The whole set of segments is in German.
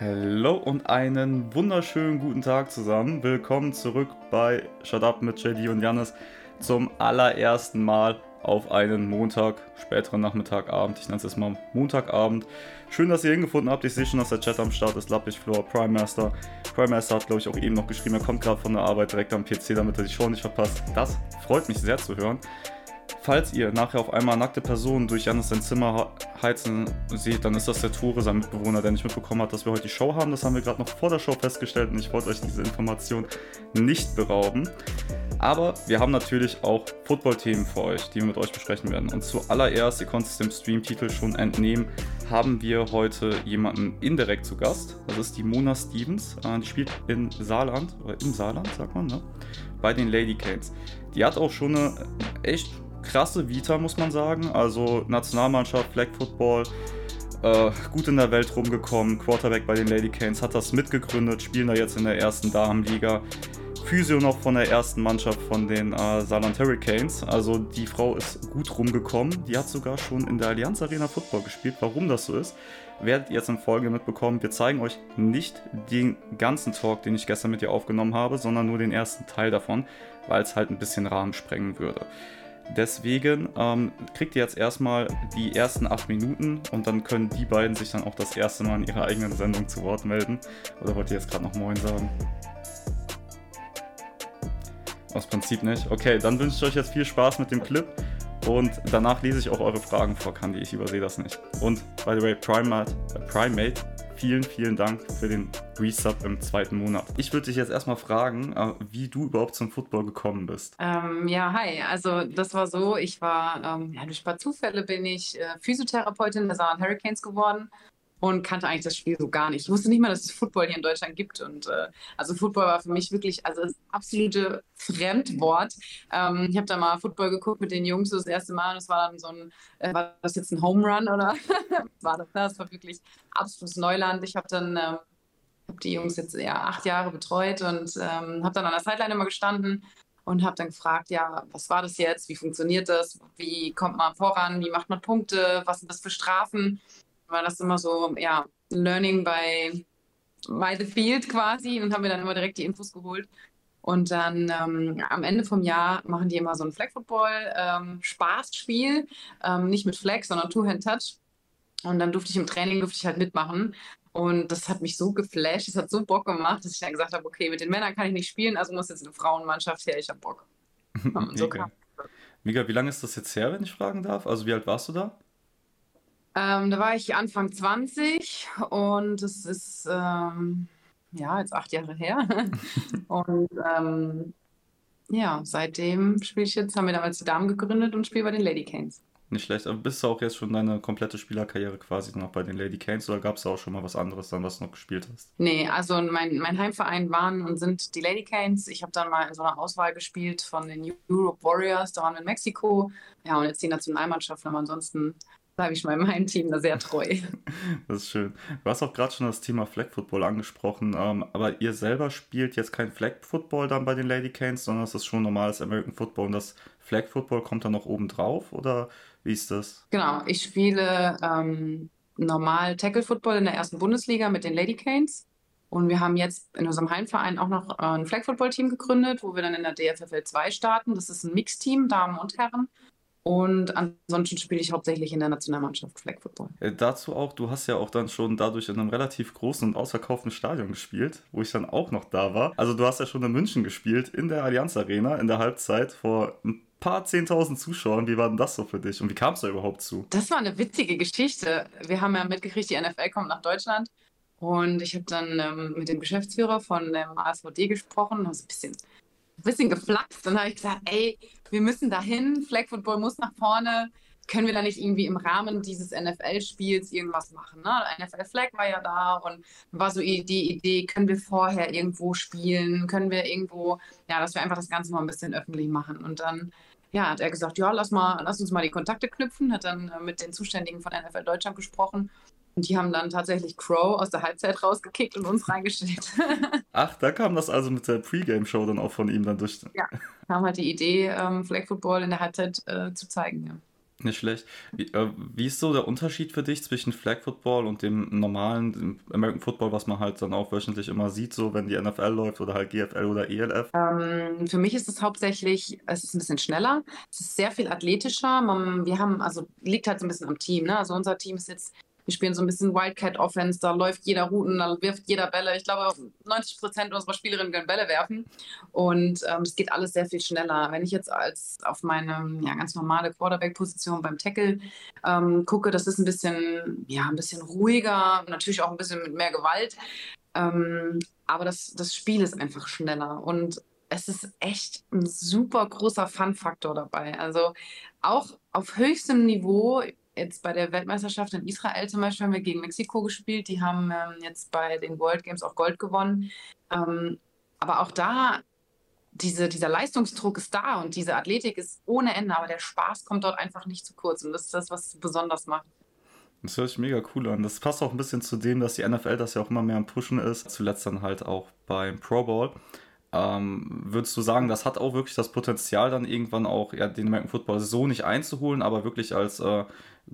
Hallo und einen wunderschönen guten Tag zusammen. Willkommen zurück bei Shut Up mit JD und Janis zum allerersten Mal auf einen Montag, späteren Nachmittagabend. Ich nenne es jetzt mal Montagabend. Schön, dass ihr hingefunden habt. Ich sehe schon, dass der Chat am Start ist. Lappich Floor, Prime Master. Prime Master hat, glaube ich, auch eben noch geschrieben, er kommt gerade von der Arbeit direkt am PC, damit er die Show nicht verpasst. Das freut mich sehr zu hören. Falls ihr nachher auf einmal nackte Personen durch Janis sein Zimmer heizen seht, dann ist das der Tore, sein Mitbewohner, der nicht mitbekommen hat, dass wir heute die Show haben. Das haben wir gerade noch vor der Show festgestellt und ich wollte euch diese Information nicht berauben. Aber wir haben natürlich auch Football-Themen für euch, die wir mit euch besprechen werden. Und zuallererst, ihr konntet es dem Stream-Titel schon entnehmen, haben wir heute jemanden indirekt zu Gast. Das ist die Mona Stevens. Äh, die spielt in Saarland, oder im Saarland, sagt man, ne? Bei den Lady Canes. Die hat auch schon eine echt krasse Vita, muss man sagen. Also Nationalmannschaft, Flag Football, äh, gut in der Welt rumgekommen. Quarterback bei den Lady Canes hat das mitgegründet, spielen da jetzt in der ersten Damenliga. Physio noch von der ersten Mannschaft von den äh, Saarland Hurricanes. Also die Frau ist gut rumgekommen. Die hat sogar schon in der Allianz Arena Football gespielt. Warum das so ist, werdet ihr jetzt in Folge mitbekommen. Wir zeigen euch nicht den ganzen Talk, den ich gestern mit ihr aufgenommen habe, sondern nur den ersten Teil davon, weil es halt ein bisschen Rahmen sprengen würde. Deswegen ähm, kriegt ihr jetzt erstmal die ersten acht Minuten und dann können die beiden sich dann auch das erste Mal in ihrer eigenen Sendung zu Wort melden. Oder wollt ihr jetzt gerade noch Moin sagen? Aus Prinzip nicht. Okay, dann wünsche ich euch jetzt viel Spaß mit dem Clip und danach lese ich auch eure Fragen vor, Candy. Ich übersehe das nicht. Und by the way, Primate, äh, Primate vielen, vielen Dank für den Resub im zweiten Monat. Ich würde dich jetzt erstmal fragen, äh, wie du überhaupt zum Football gekommen bist. Ähm, ja, hi. Also das war so, ich war, ähm, ja, durch ein paar Zufälle bin ich äh, Physiotherapeutin der Saarland Hurricanes geworden und kannte eigentlich das Spiel so gar nicht. Ich wusste nicht mal, dass es Football hier in Deutschland gibt. Und äh, also Football war für mich wirklich also das absolute Fremdwort. Ähm, ich habe da mal Football geguckt mit den Jungs das erste Mal und es war dann so ein, äh, war das jetzt ein Home Run oder war das? Das war wirklich absolutes Neuland. Ich habe dann äh, hab die Jungs jetzt ja acht Jahre betreut und ähm, habe dann an der Sideline immer gestanden und habe dann gefragt, ja, was war das jetzt? Wie funktioniert das? Wie kommt man voran? Wie macht man Punkte? Was sind das für Strafen? War das immer so, ja, Learning by, by the field quasi und haben mir dann immer direkt die Infos geholt. Und dann ähm, am Ende vom Jahr machen die immer so ein Flag Football ähm, Spaßspiel, ähm, nicht mit Flag, sondern Two-Hand-Touch. Und dann durfte ich im Training durfte ich halt mitmachen. Und das hat mich so geflasht, das hat so Bock gemacht, dass ich dann gesagt habe, okay, mit den Männern kann ich nicht spielen, also muss jetzt eine Frauenmannschaft her, ich habe Bock. so Mega. Mega, wie lange ist das jetzt her, wenn ich fragen darf? Also wie alt warst du da? Ähm, da war ich Anfang 20 und es ist ähm, ja jetzt acht Jahre her. und ähm, ja, seitdem spiele ich jetzt, haben wir damals die Damen gegründet und spiele bei den Lady Canes. Nicht schlecht, aber bist du auch jetzt schon deine komplette Spielerkarriere quasi noch bei den Lady Canes oder gab es da auch schon mal was anderes dann, was du noch gespielt hast? Nee, also mein, mein Heimverein waren und sind die Lady Canes. Ich habe dann mal in so einer Auswahl gespielt von den Europe Warriors, da waren wir in Mexiko. Ja, und jetzt die Nationalmannschaft, aber ansonsten bleibe ich mal meinem Team da sehr treu. Das ist schön. Du hast auch gerade schon das Thema Flag Football angesprochen, ähm, aber ihr selber spielt jetzt kein Flag Football dann bei den Lady Canes, sondern es ist schon normales American Football und das Flag Football kommt dann noch oben drauf oder wie ist das? Genau, ich spiele ähm, normal Tackle Football in der ersten Bundesliga mit den Lady Canes. Und wir haben jetzt in unserem Heimverein auch noch äh, ein Flag Football Team gegründet, wo wir dann in der DFFL 2 starten. Das ist ein Mixteam, Damen und Herren. Und ansonsten spiele ich hauptsächlich in der Nationalmannschaft Flag Football. Äh, dazu auch, du hast ja auch dann schon dadurch in einem relativ großen und ausverkauften Stadion gespielt, wo ich dann auch noch da war. Also du hast ja schon in München gespielt, in der Allianz Arena, in der Halbzeit vor ein paar 10.000 Zuschauern. Wie war denn das so für dich und wie kam es da überhaupt zu? Das war eine witzige Geschichte. Wir haben ja mitgekriegt, die NFL kommt nach Deutschland. Und ich habe dann ähm, mit dem Geschäftsführer von dem ASVD gesprochen, also ein bisschen bisschen geflaxt. Dann habe ich gesagt, ey, wir müssen dahin, Flag Football muss nach vorne. Können wir da nicht irgendwie im Rahmen dieses NFL-Spiels irgendwas machen? Ne? NFL Flag war ja da und war so die Idee, können wir vorher irgendwo spielen? Können wir irgendwo, ja, dass wir einfach das Ganze mal ein bisschen öffentlich machen. Und dann ja, hat er gesagt, ja, lass mal, lass uns mal die Kontakte knüpfen, hat dann äh, mit den Zuständigen von NFL Deutschland gesprochen und die haben dann tatsächlich Crow aus der Halbzeit rausgekickt und uns reingestellt. Ach, da kam das also mit der Pre-Game-Show dann auch von ihm dann durch. Ja, haben halt die Idee, ähm, Flag Football in der Halbzeit äh, zu zeigen. Ja. Nicht schlecht. Wie, äh, wie, ist so der Unterschied für dich zwischen Flag Football und dem normalen dem American Football, was man halt dann auch wöchentlich immer sieht, so wenn die NFL läuft oder halt GFL oder ELF? Ähm, für mich ist es hauptsächlich, es ist ein bisschen schneller, es ist sehr viel athletischer. Man, wir haben, also liegt halt so ein bisschen am Team. Ne? Also unser Team ist jetzt wir spielen so ein bisschen Wildcat-Offense, da läuft jeder Routen, da wirft jeder Bälle. Ich glaube, 90 Prozent unserer Spielerinnen können Bälle werfen. Und ähm, es geht alles sehr viel schneller. Wenn ich jetzt als auf meine ja, ganz normale Quarterback-Position beim Tackle ähm, gucke, das ist ein bisschen, ja, ein bisschen ruhiger, natürlich auch ein bisschen mit mehr Gewalt. Ähm, aber das, das Spiel ist einfach schneller. Und es ist echt ein super großer Fun-Faktor dabei. Also auch auf höchstem Niveau jetzt bei der Weltmeisterschaft in Israel zum Beispiel haben wir gegen Mexiko gespielt. Die haben ähm, jetzt bei den World Games auch Gold gewonnen. Ähm, aber auch da, diese, dieser Leistungsdruck ist da und diese Athletik ist ohne Ende, aber der Spaß kommt dort einfach nicht zu kurz. Und das ist das, was es besonders macht. Das hört sich mega cool an. Das passt auch ein bisschen zu dem, dass die NFL das ja auch immer mehr am Pushen ist. Zuletzt dann halt auch beim Pro Bowl. Ähm, würdest du sagen, das hat auch wirklich das Potenzial, dann irgendwann auch ja, den American Football so nicht einzuholen, aber wirklich als äh,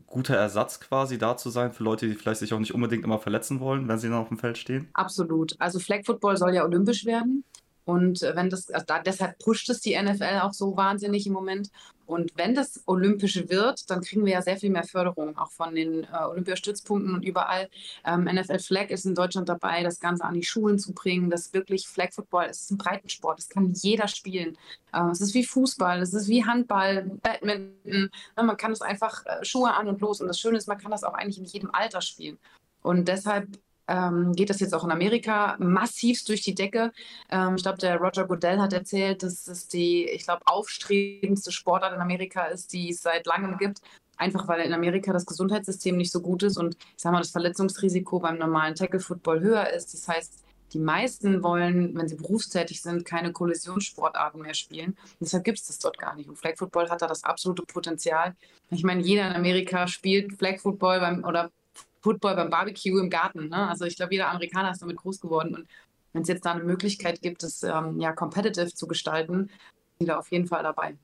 guter Ersatz quasi da zu sein für Leute, die vielleicht sich auch nicht unbedingt immer verletzen wollen, wenn sie dann auf dem Feld stehen? Absolut. Also Flag Football soll ja olympisch werden. Und wenn das, also da, deshalb pusht es die NFL auch so wahnsinnig im Moment. Und wenn das olympisch wird, dann kriegen wir ja sehr viel mehr Förderung, auch von den äh, Olympiastützpunkten und überall. Ähm, NFL Flag ist in Deutschland dabei, das Ganze an die Schulen zu bringen. Das wirklich Flag Football es ist ein Breitensport, das kann jeder spielen. Äh, es ist wie Fußball, es ist wie Handball, Badminton. Ja, man kann es einfach äh, Schuhe an und los. Und das Schöne ist, man kann das auch eigentlich in jedem Alter spielen. Und deshalb ähm, geht das jetzt auch in Amerika massivst durch die Decke. Ähm, ich glaube, der Roger Goodell hat erzählt, dass es die, ich glaube, aufstrebendste Sportart in Amerika ist, die es seit langem gibt. Einfach weil in Amerika das Gesundheitssystem nicht so gut ist und ich sage mal, das Verletzungsrisiko beim normalen Tackle-Football höher ist. Das heißt, die meisten wollen, wenn sie berufstätig sind, keine Kollisionssportarten mehr spielen. Und deshalb gibt es das dort gar nicht. Und Flag Football hat da das absolute Potenzial. Ich meine, jeder in Amerika spielt Flag Football beim, oder Football beim Barbecue im Garten. Ne? Also ich glaube, jeder Amerikaner ist damit groß geworden. Und wenn es jetzt da eine Möglichkeit gibt, es ähm, ja competitive zu gestalten, sind da auf jeden Fall dabei.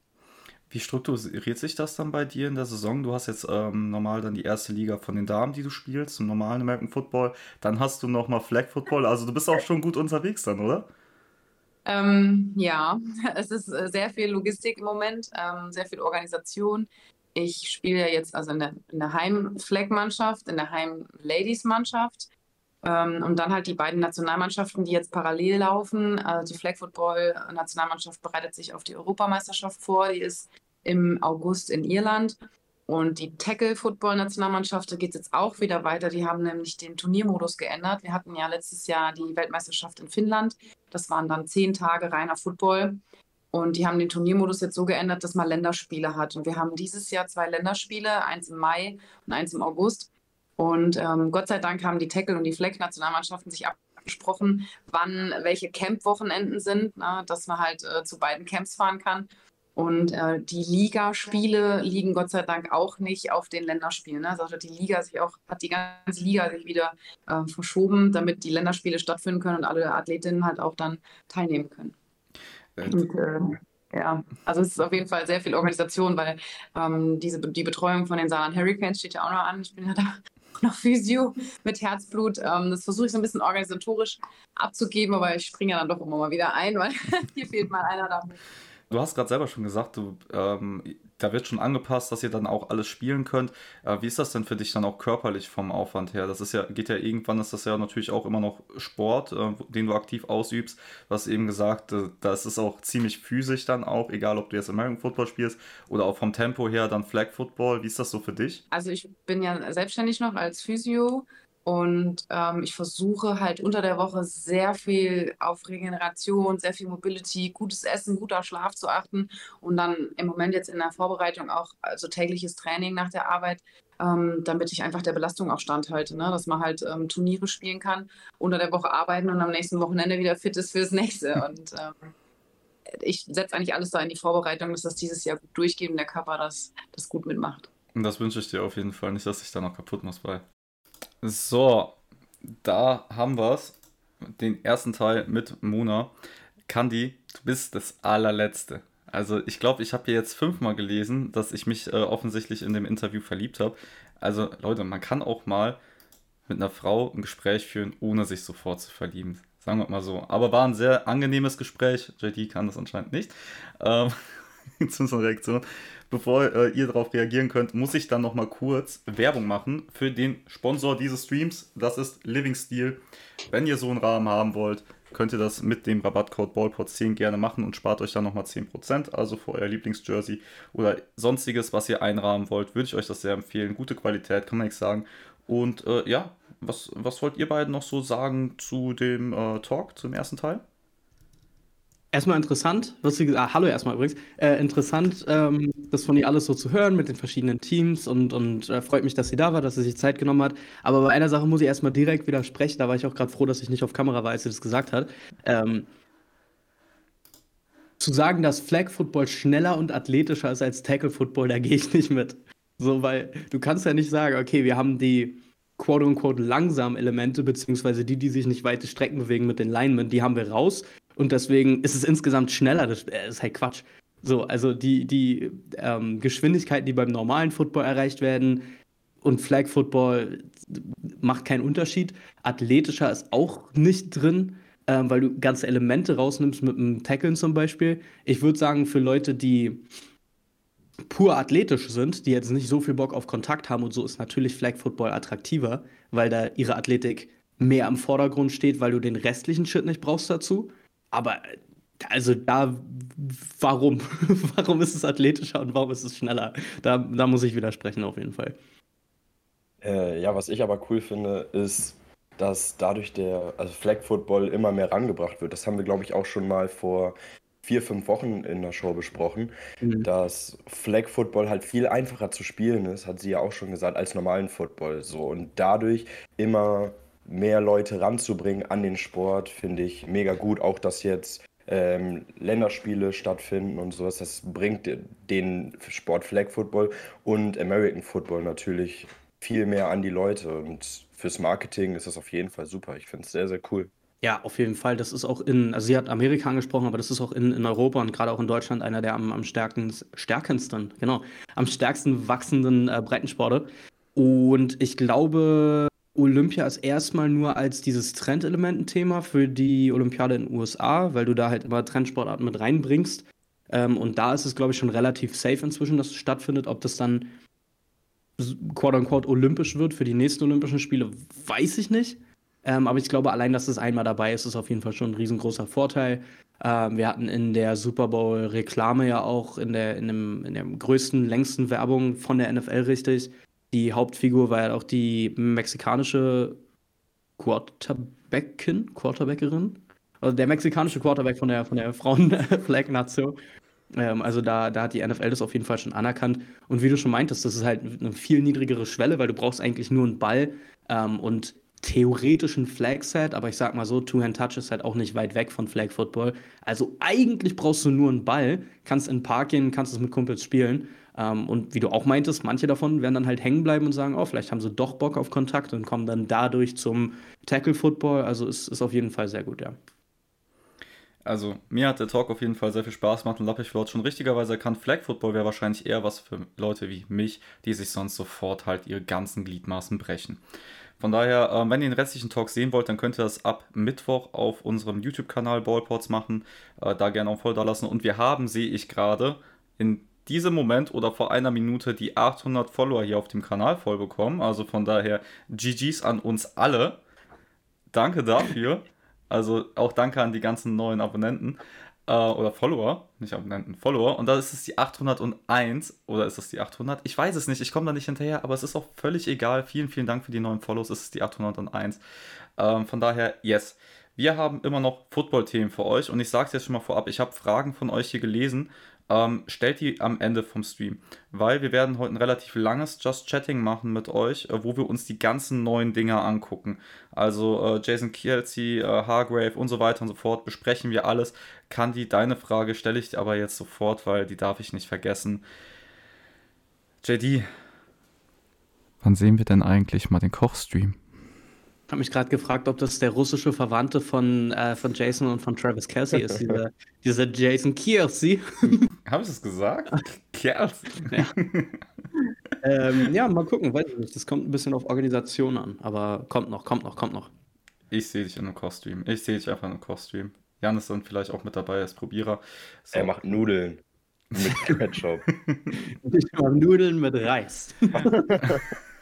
Wie strukturiert sich das dann bei dir in der Saison? Du hast jetzt ähm, normal dann die erste Liga von den Damen, die du spielst, im normalen American Football. Dann hast du nochmal Flag Football. Also du bist auch schon gut unterwegs dann, oder? Ähm, ja, es ist äh, sehr viel Logistik im Moment, ähm, sehr viel Organisation ich spiele ja jetzt also in der, in der Heim-Flag-Mannschaft, in der Heim-Ladies-Mannschaft. Ähm, und dann halt die beiden Nationalmannschaften, die jetzt parallel laufen. Also die Flag Football-Nationalmannschaft bereitet sich auf die Europameisterschaft vor. Die ist im August in Irland. Und die Tackle-Football-Nationalmannschaft, da geht es jetzt auch wieder weiter. Die haben nämlich den Turniermodus geändert. Wir hatten ja letztes Jahr die Weltmeisterschaft in Finnland. Das waren dann zehn Tage reiner Football. Und die haben den Turniermodus jetzt so geändert, dass man Länderspiele hat. Und wir haben dieses Jahr zwei Länderspiele, eins im Mai und eins im August. Und ähm, Gott sei Dank haben die Tackle und die Fleck-Nationalmannschaften sich abgesprochen, wann welche Camp-Wochenenden sind, na, dass man halt äh, zu beiden Camps fahren kann. Und äh, die Ligaspiele liegen Gott sei Dank auch nicht auf den Länderspielen. Ne? Also die Liga sich auch, hat die ganze Liga sich wieder äh, verschoben, damit die Länderspiele stattfinden können und alle Athletinnen halt auch dann teilnehmen können. Und, äh, ja, also es ist auf jeden Fall sehr viel Organisation, weil ähm, diese, die Betreuung von den Saarland Hurricanes steht ja auch noch an. Ich bin ja da noch Physio mit Herzblut. Ähm, das versuche ich so ein bisschen organisatorisch abzugeben, aber ich springe ja dann doch immer mal wieder ein, weil hier fehlt mal einer da. Du hast gerade selber schon gesagt, du, ähm, da wird schon angepasst, dass ihr dann auch alles spielen könnt. Äh, wie ist das denn für dich dann auch körperlich vom Aufwand her? Das ist ja, geht ja irgendwann, ist das ja natürlich auch immer noch Sport, äh, den du aktiv ausübst. Du hast eben gesagt, äh, da ist auch ziemlich physisch dann auch, egal ob du jetzt American Football spielst oder auch vom Tempo her dann Flag Football. Wie ist das so für dich? Also ich bin ja selbstständig noch als Physio und ähm, ich versuche halt unter der Woche sehr viel auf Regeneration, sehr viel Mobility, gutes Essen, guter Schlaf zu achten und dann im Moment jetzt in der Vorbereitung auch also tägliches Training nach der Arbeit, ähm, damit ich einfach der Belastung auch standhalte, ne? dass man halt ähm, Turniere spielen kann, unter der Woche arbeiten und am nächsten Wochenende wieder fit ist fürs nächste. Und ähm, ich setze eigentlich alles da in die Vorbereitung, dass das dieses Jahr gut durchgeht und der Körper das, das gut mitmacht. Und das wünsche ich dir auf jeden Fall nicht, dass ich da noch kaputt muss bei. So, da haben wir es. Den ersten Teil mit Mona. Kandi, du bist das allerletzte. Also ich glaube, ich habe jetzt fünfmal gelesen, dass ich mich äh, offensichtlich in dem Interview verliebt habe. Also Leute, man kann auch mal mit einer Frau ein Gespräch führen, ohne sich sofort zu verlieben. Sagen wir mal so. Aber war ein sehr angenehmes Gespräch. JD kann das anscheinend nicht. Ähm, zu unserer Reaktion. Bevor äh, ihr darauf reagieren könnt, muss ich dann nochmal kurz Werbung machen für den Sponsor dieses Streams. Das ist Living Steel. Wenn ihr so einen Rahmen haben wollt, könnt ihr das mit dem Rabattcode BallPod10 gerne machen und spart euch dann nochmal 10%. Also für euer Lieblingsjersey oder sonstiges, was ihr einrahmen wollt, würde ich euch das sehr empfehlen. Gute Qualität, kann man nichts sagen. Und äh, ja, was, was wollt ihr beiden noch so sagen zu dem äh, Talk, zum ersten Teil? Erstmal interessant, was Sie gesagt ah, hallo erstmal übrigens, äh, interessant, ähm, das von ihr alles so zu hören mit den verschiedenen Teams und, und äh, freut mich, dass sie da war, dass sie sich Zeit genommen hat. Aber bei einer Sache muss ich erstmal direkt widersprechen, da war ich auch gerade froh, dass ich nicht auf Kamera war, als sie das gesagt hat. Ähm, zu sagen, dass Flag Football schneller und athletischer ist als Tackle Football, da gehe ich nicht mit. So, weil du kannst ja nicht sagen, okay, wir haben die quote-unquote langsamen Elemente, beziehungsweise die, die sich nicht weite Strecken bewegen mit den Linemen, die haben wir raus. Und deswegen ist es insgesamt schneller. Das äh, ist halt Quatsch. So, also die, die ähm, Geschwindigkeiten, die beim normalen Football erreicht werden und Flag Football macht keinen Unterschied. Athletischer ist auch nicht drin, ähm, weil du ganze Elemente rausnimmst mit dem Tackeln zum Beispiel. Ich würde sagen, für Leute, die pur athletisch sind, die jetzt nicht so viel Bock auf Kontakt haben und so, ist natürlich Flag Football attraktiver, weil da ihre Athletik mehr im Vordergrund steht, weil du den restlichen Shit nicht brauchst dazu. Aber also da, warum? warum ist es athletischer und warum ist es schneller? Da, da muss ich widersprechen auf jeden Fall. Äh, ja, was ich aber cool finde, ist, dass dadurch der also Flag Football immer mehr rangebracht wird. Das haben wir, glaube ich, auch schon mal vor vier, fünf Wochen in der Show besprochen, mhm. dass Flag Football halt viel einfacher zu spielen ist, hat sie ja auch schon gesagt, als normalen Football. So und dadurch immer mehr Leute ranzubringen an den Sport, finde ich mega gut. Auch dass jetzt ähm, Länderspiele stattfinden und sowas, das bringt den Sport Flag Football und American Football natürlich viel mehr an die Leute. Und fürs Marketing ist das auf jeden Fall super. Ich finde es sehr, sehr cool. Ja, auf jeden Fall. Das ist auch in, also sie hat Amerika angesprochen, aber das ist auch in, in Europa und gerade auch in Deutschland einer der am, am stärken, stärkendsten, genau, am stärksten wachsenden äh, Breitensporte. Und ich glaube, Olympia ist erstmal nur als dieses Trendelement ein Thema für die Olympiade in den USA, weil du da halt immer Trendsportarten mit reinbringst. Ähm, und da ist es, glaube ich, schon relativ safe inzwischen, dass es stattfindet. Ob das dann quote unquote olympisch wird für die nächsten Olympischen Spiele, weiß ich nicht. Ähm, aber ich glaube, allein, dass es einmal dabei ist, ist auf jeden Fall schon ein riesengroßer Vorteil. Ähm, wir hatten in der Super Bowl-Reklame ja auch in der, in, dem, in der größten, längsten Werbung von der NFL richtig. Die Hauptfigur war ja auch die mexikanische Quarterbackin, Quarterbackerin. Also der mexikanische Quarterback von der, von der Frauen-Flag-Nation. Ähm, also da, da hat die NFL das auf jeden Fall schon anerkannt. Und wie du schon meintest, das ist halt eine viel niedrigere Schwelle, weil du brauchst eigentlich nur einen Ball ähm, und theoretischen Flag-Set, aber ich sag mal so, Two-Hand-Touch ist halt auch nicht weit weg von Flag-Football. Also eigentlich brauchst du nur einen Ball, kannst in den Park gehen, kannst es mit Kumpels spielen. Ähm, und wie du auch meintest, manche davon werden dann halt hängen bleiben und sagen, oh, vielleicht haben sie doch Bock auf Kontakt und kommen dann dadurch zum Tackle-Football. Also ist, ist auf jeden Fall sehr gut, ja. Also, mir hat der Talk auf jeden Fall sehr viel Spaß gemacht und Lappich Floyd schon richtigerweise erkannt, Flag Football wäre wahrscheinlich eher was für Leute wie mich, die sich sonst sofort halt ihre ganzen Gliedmaßen brechen. Von daher, äh, wenn ihr den restlichen Talk sehen wollt, dann könnt ihr das ab Mittwoch auf unserem YouTube-Kanal Ballports machen. Äh, da gerne auch voll da lassen. Und wir haben, sehe ich gerade, in diesem Moment oder vor einer Minute die 800 Follower hier auf dem Kanal voll bekommen. Also von daher GG's an uns alle. Danke dafür. Also auch danke an die ganzen neuen Abonnenten äh, oder Follower, nicht Abonnenten, Follower. Und da ist es die 801 oder ist es die 800? Ich weiß es nicht, ich komme da nicht hinterher, aber es ist auch völlig egal. Vielen, vielen Dank für die neuen Follows, es ist die 801. Ähm, von daher, yes. Wir haben immer noch Football-Themen für euch und ich sage es jetzt schon mal vorab, ich habe Fragen von euch hier gelesen ähm, stellt die am Ende vom Stream, weil wir werden heute ein relativ langes Just Chatting machen mit euch, äh, wo wir uns die ganzen neuen Dinger angucken. Also äh, Jason Kelsey, äh, Hargrave und so weiter und so fort besprechen wir alles. Kandi, deine Frage stelle ich dir aber jetzt sofort, weil die darf ich nicht vergessen. JD, wann sehen wir denn eigentlich mal den Kochstream? Habe mich gerade gefragt, ob das der russische Verwandte von, äh, von Jason und von Travis Kelsey ist, dieser, dieser Jason Kelsey. Habe ich das gesagt? Kelsey. Ja. ähm, ja, mal gucken, weiß ich nicht. Das kommt ein bisschen auf Organisation an, aber kommt noch, kommt noch, kommt noch. Ich sehe dich in einem Kostüm. Ich sehe dich einfach in einem Kostüm. Jan ist dann vielleicht auch mit dabei als Probierer. So. Er macht Nudeln mit Ketchup. Ich mache Nudeln mit Reis.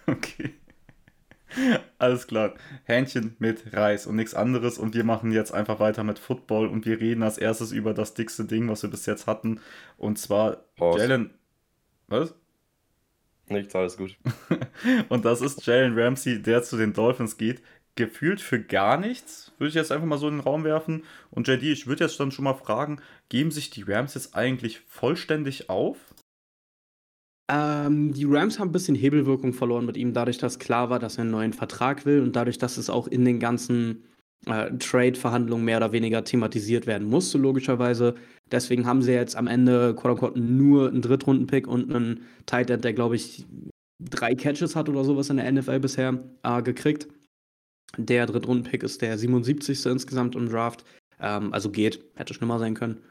Okay. Alles klar. Hähnchen mit Reis und nichts anderes. Und wir machen jetzt einfach weiter mit Football und wir reden als erstes über das dickste Ding, was wir bis jetzt hatten. Und zwar Horst. Jalen. Was? Nichts, alles gut. Und das ist Jalen Ramsey, der zu den Dolphins geht. Gefühlt für gar nichts, würde ich jetzt einfach mal so in den Raum werfen. Und JD, ich würde jetzt dann schon mal fragen, geben sich die Rams jetzt eigentlich vollständig auf? Ähm, die Rams haben ein bisschen Hebelwirkung verloren mit ihm, dadurch, dass klar war, dass er einen neuen Vertrag will und dadurch, dass es auch in den ganzen äh, Trade-Verhandlungen mehr oder weniger thematisiert werden musste, logischerweise. Deswegen haben sie jetzt am Ende, quote unquote, nur einen Drittrunden-Pick und einen Tight End, der, glaube ich, drei Catches hat oder sowas in der NFL bisher äh, gekriegt. Der Drittrunden-Pick ist der 77. insgesamt im Draft. Ähm, also geht, hätte schlimmer sein können.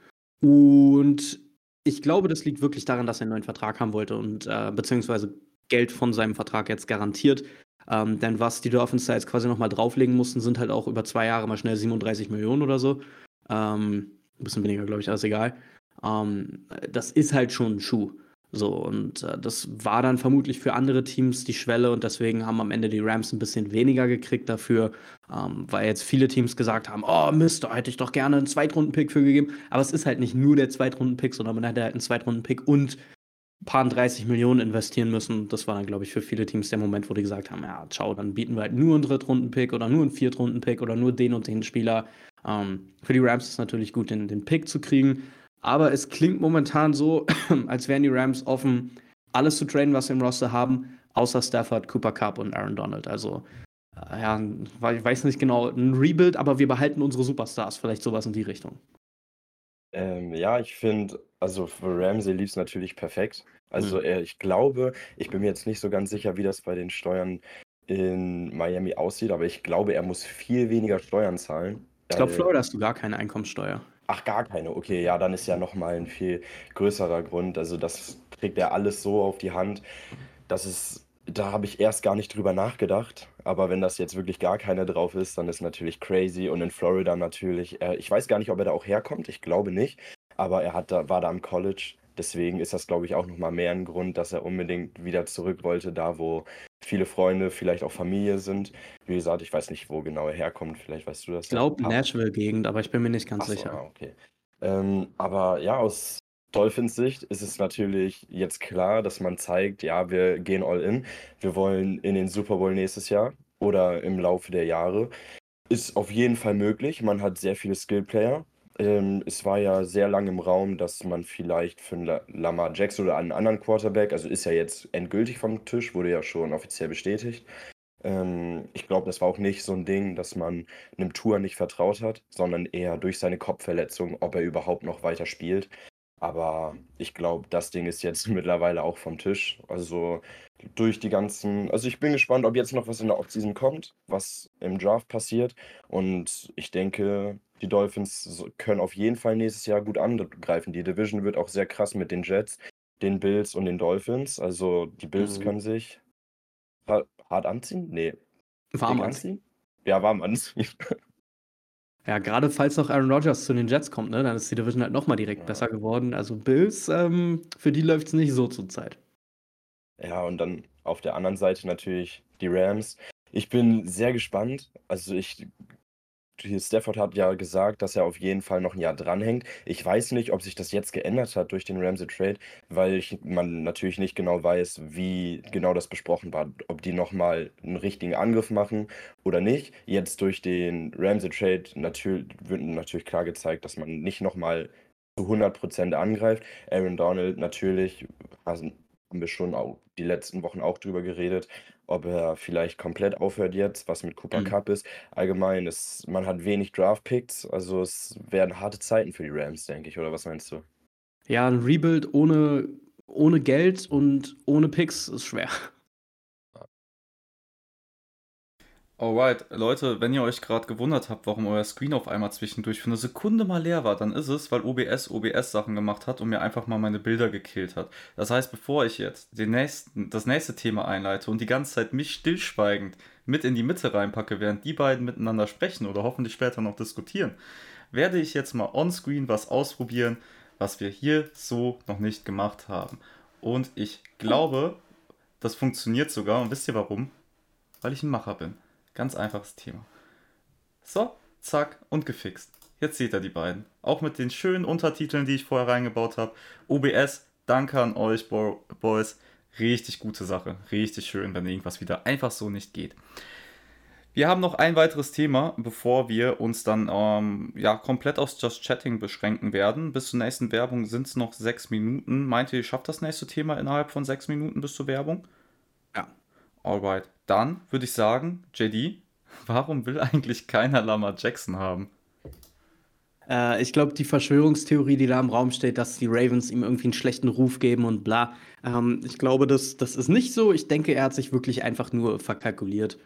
Und ich glaube, das liegt wirklich daran, dass er einen neuen Vertrag haben wollte und äh, beziehungsweise Geld von seinem Vertrag jetzt garantiert. Ähm, denn was die Dolphins da jetzt quasi nochmal drauflegen mussten, sind halt auch über zwei Jahre mal schnell 37 Millionen oder so. Ähm, ein bisschen weniger, glaube ich, ist egal. Ähm, das ist halt schon ein Schuh. So, und äh, das war dann vermutlich für andere Teams die Schwelle und deswegen haben am Ende die Rams ein bisschen weniger gekriegt dafür, ähm, weil jetzt viele Teams gesagt haben, oh Mist, da hätte ich doch gerne einen Zweitrunden-Pick für gegeben. Aber es ist halt nicht nur der Zweitrunden-Pick, sondern man hätte halt einen Zweitrunden-Pick und ein paar 30 Millionen investieren müssen. Das war dann, glaube ich, für viele Teams der Moment, wo die gesagt haben, ja, ciao, dann bieten wir halt nur einen Drittrunden-Pick oder nur einen Viertrunden-Pick oder nur den und den Spieler. Ähm, für die Rams ist es natürlich gut, den, den Pick zu kriegen. Aber es klingt momentan so, als wären die Rams offen, alles zu traden, was sie im Roster haben, außer Stafford, Cooper Cup und Aaron Donald. Also, äh, ja, ich weiß nicht genau, ein Rebuild, aber wir behalten unsere Superstars. Vielleicht sowas in die Richtung. Ähm, ja, ich finde, also für Ramsey lief es natürlich perfekt. Also Mhm. ich glaube, ich bin mir jetzt nicht so ganz sicher, wie das bei den Steuern in Miami aussieht, aber ich glaube, er muss viel weniger Steuern zahlen. Ich glaube, Weil- Florida hast du gar keine Einkommenssteuer. Ach, gar keine. Okay, ja, dann ist ja nochmal ein viel größerer Grund. Also das kriegt er alles so auf die Hand. Das ist, da habe ich erst gar nicht drüber nachgedacht. Aber wenn das jetzt wirklich gar keine drauf ist, dann ist natürlich crazy. Und in Florida natürlich, äh, ich weiß gar nicht, ob er da auch herkommt. Ich glaube nicht. Aber er hat da, war da am College. Deswegen ist das, glaube ich, auch nochmal mehr ein Grund, dass er unbedingt wieder zurück wollte, da wo viele Freunde, vielleicht auch Familie sind. Wie gesagt, ich weiß nicht, wo genau er herkommt. Vielleicht weißt du das. Ich glaube, ja. Nashville-Gegend, aber ich bin mir nicht ganz so, sicher. ah, okay. Ähm, aber ja, aus Dolphins Sicht ist es natürlich jetzt klar, dass man zeigt, ja, wir gehen all in. Wir wollen in den Super Bowl nächstes Jahr oder im Laufe der Jahre. Ist auf jeden Fall möglich. Man hat sehr viele Skillplayer. Ähm, es war ja sehr lange im Raum, dass man vielleicht für einen La Lamar Jackson oder einen anderen Quarterback, also ist ja jetzt endgültig vom Tisch, wurde ja schon offiziell bestätigt. Ähm, ich glaube, das war auch nicht so ein Ding, dass man einem Tour nicht vertraut hat, sondern eher durch seine Kopfverletzung, ob er überhaupt noch weiter spielt. Aber ich glaube, das Ding ist jetzt mittlerweile auch vom Tisch. Also durch die ganzen. Also ich bin gespannt, ob jetzt noch was in der Offseason kommt, was im Draft passiert. Und ich denke, die Dolphins können auf jeden Fall nächstes Jahr gut angreifen. Die Division wird auch sehr krass mit den Jets, den Bills und den Dolphins. Also die Bills Mhm. können sich ha- hart anziehen? Nee. Warm anziehen. Ja, warm anziehen. Ja, gerade falls noch Aaron Rodgers zu den Jets kommt, ne, dann ist die Division halt nochmal direkt Ja. besser geworden. Also Bills, ähm, für die läuft es nicht so zur Zeit. Ja, und dann auf der anderen Seite natürlich die Rams. Ich bin sehr gespannt. Also ich, hier Stafford hat ja gesagt, dass er auf jeden Fall noch ein Jahr dranhängt. Ich weiß nicht, ob sich das jetzt geändert hat durch den Ramsey Trade, weil ich, man natürlich nicht genau weiß, wie genau das besprochen war, ob die nochmal einen richtigen Angriff machen oder nicht. Jetzt durch den Ramsey Trade natürlich, wird natürlich klar gezeigt, dass man nicht nochmal zu 100% angreift. Aaron Donald natürlich, haben wir schon auch die letzten Wochen auch drüber geredet, ob er vielleicht komplett aufhört jetzt, was mit Cooper Mhm. Cup ist. Allgemein ist, man hat wenig Draft-Picks, also es werden harte Zeiten für die Rams, denke ich, oder was meinst du? Ja, ein Rebuild ohne, ohne Geld und ohne Picks ist schwer. Alright, Leute, wenn ihr euch gerade gewundert habt, warum euer Screen auf einmal zwischendurch für eine Sekunde mal leer war, dann ist es, weil OBS OBS Sachen gemacht hat und mir einfach mal meine Bilder gekillt hat. Das heißt, bevor ich jetzt den nächsten, das nächste Thema einleite und die ganze Zeit mich stillschweigend mit in die Mitte reinpacke, während die beiden miteinander sprechen oder hoffentlich später noch diskutieren, werde ich jetzt mal on-screen was ausprobieren, was wir hier so noch nicht gemacht haben. Und ich glaube, das funktioniert sogar. Und wisst ihr warum? Weil ich ein Macher bin. Ganz einfaches Thema. So, zack und gefixt. Jetzt seht ihr die beiden. Auch mit den schönen Untertiteln, die ich vorher reingebaut habe. OBS, danke an euch, Boys. Richtig gute Sache. Richtig schön, wenn irgendwas wieder einfach so nicht geht. Wir haben noch ein weiteres Thema, bevor wir uns dann ähm, ja, komplett aufs Just Chatting beschränken werden. Bis zur nächsten Werbung sind es noch sechs Minuten. Meint ihr, ihr schafft das nächste Thema innerhalb von sechs Minuten bis zur Werbung? Ja. Alright. Dann würde ich sagen, JD, warum will eigentlich keiner Lama Jackson haben? Äh, ich glaube, die Verschwörungstheorie, die da im Raum steht, dass die Ravens ihm irgendwie einen schlechten Ruf geben und bla. Ähm, ich glaube, das, das ist nicht so. Ich denke, er hat sich wirklich einfach nur verkalkuliert.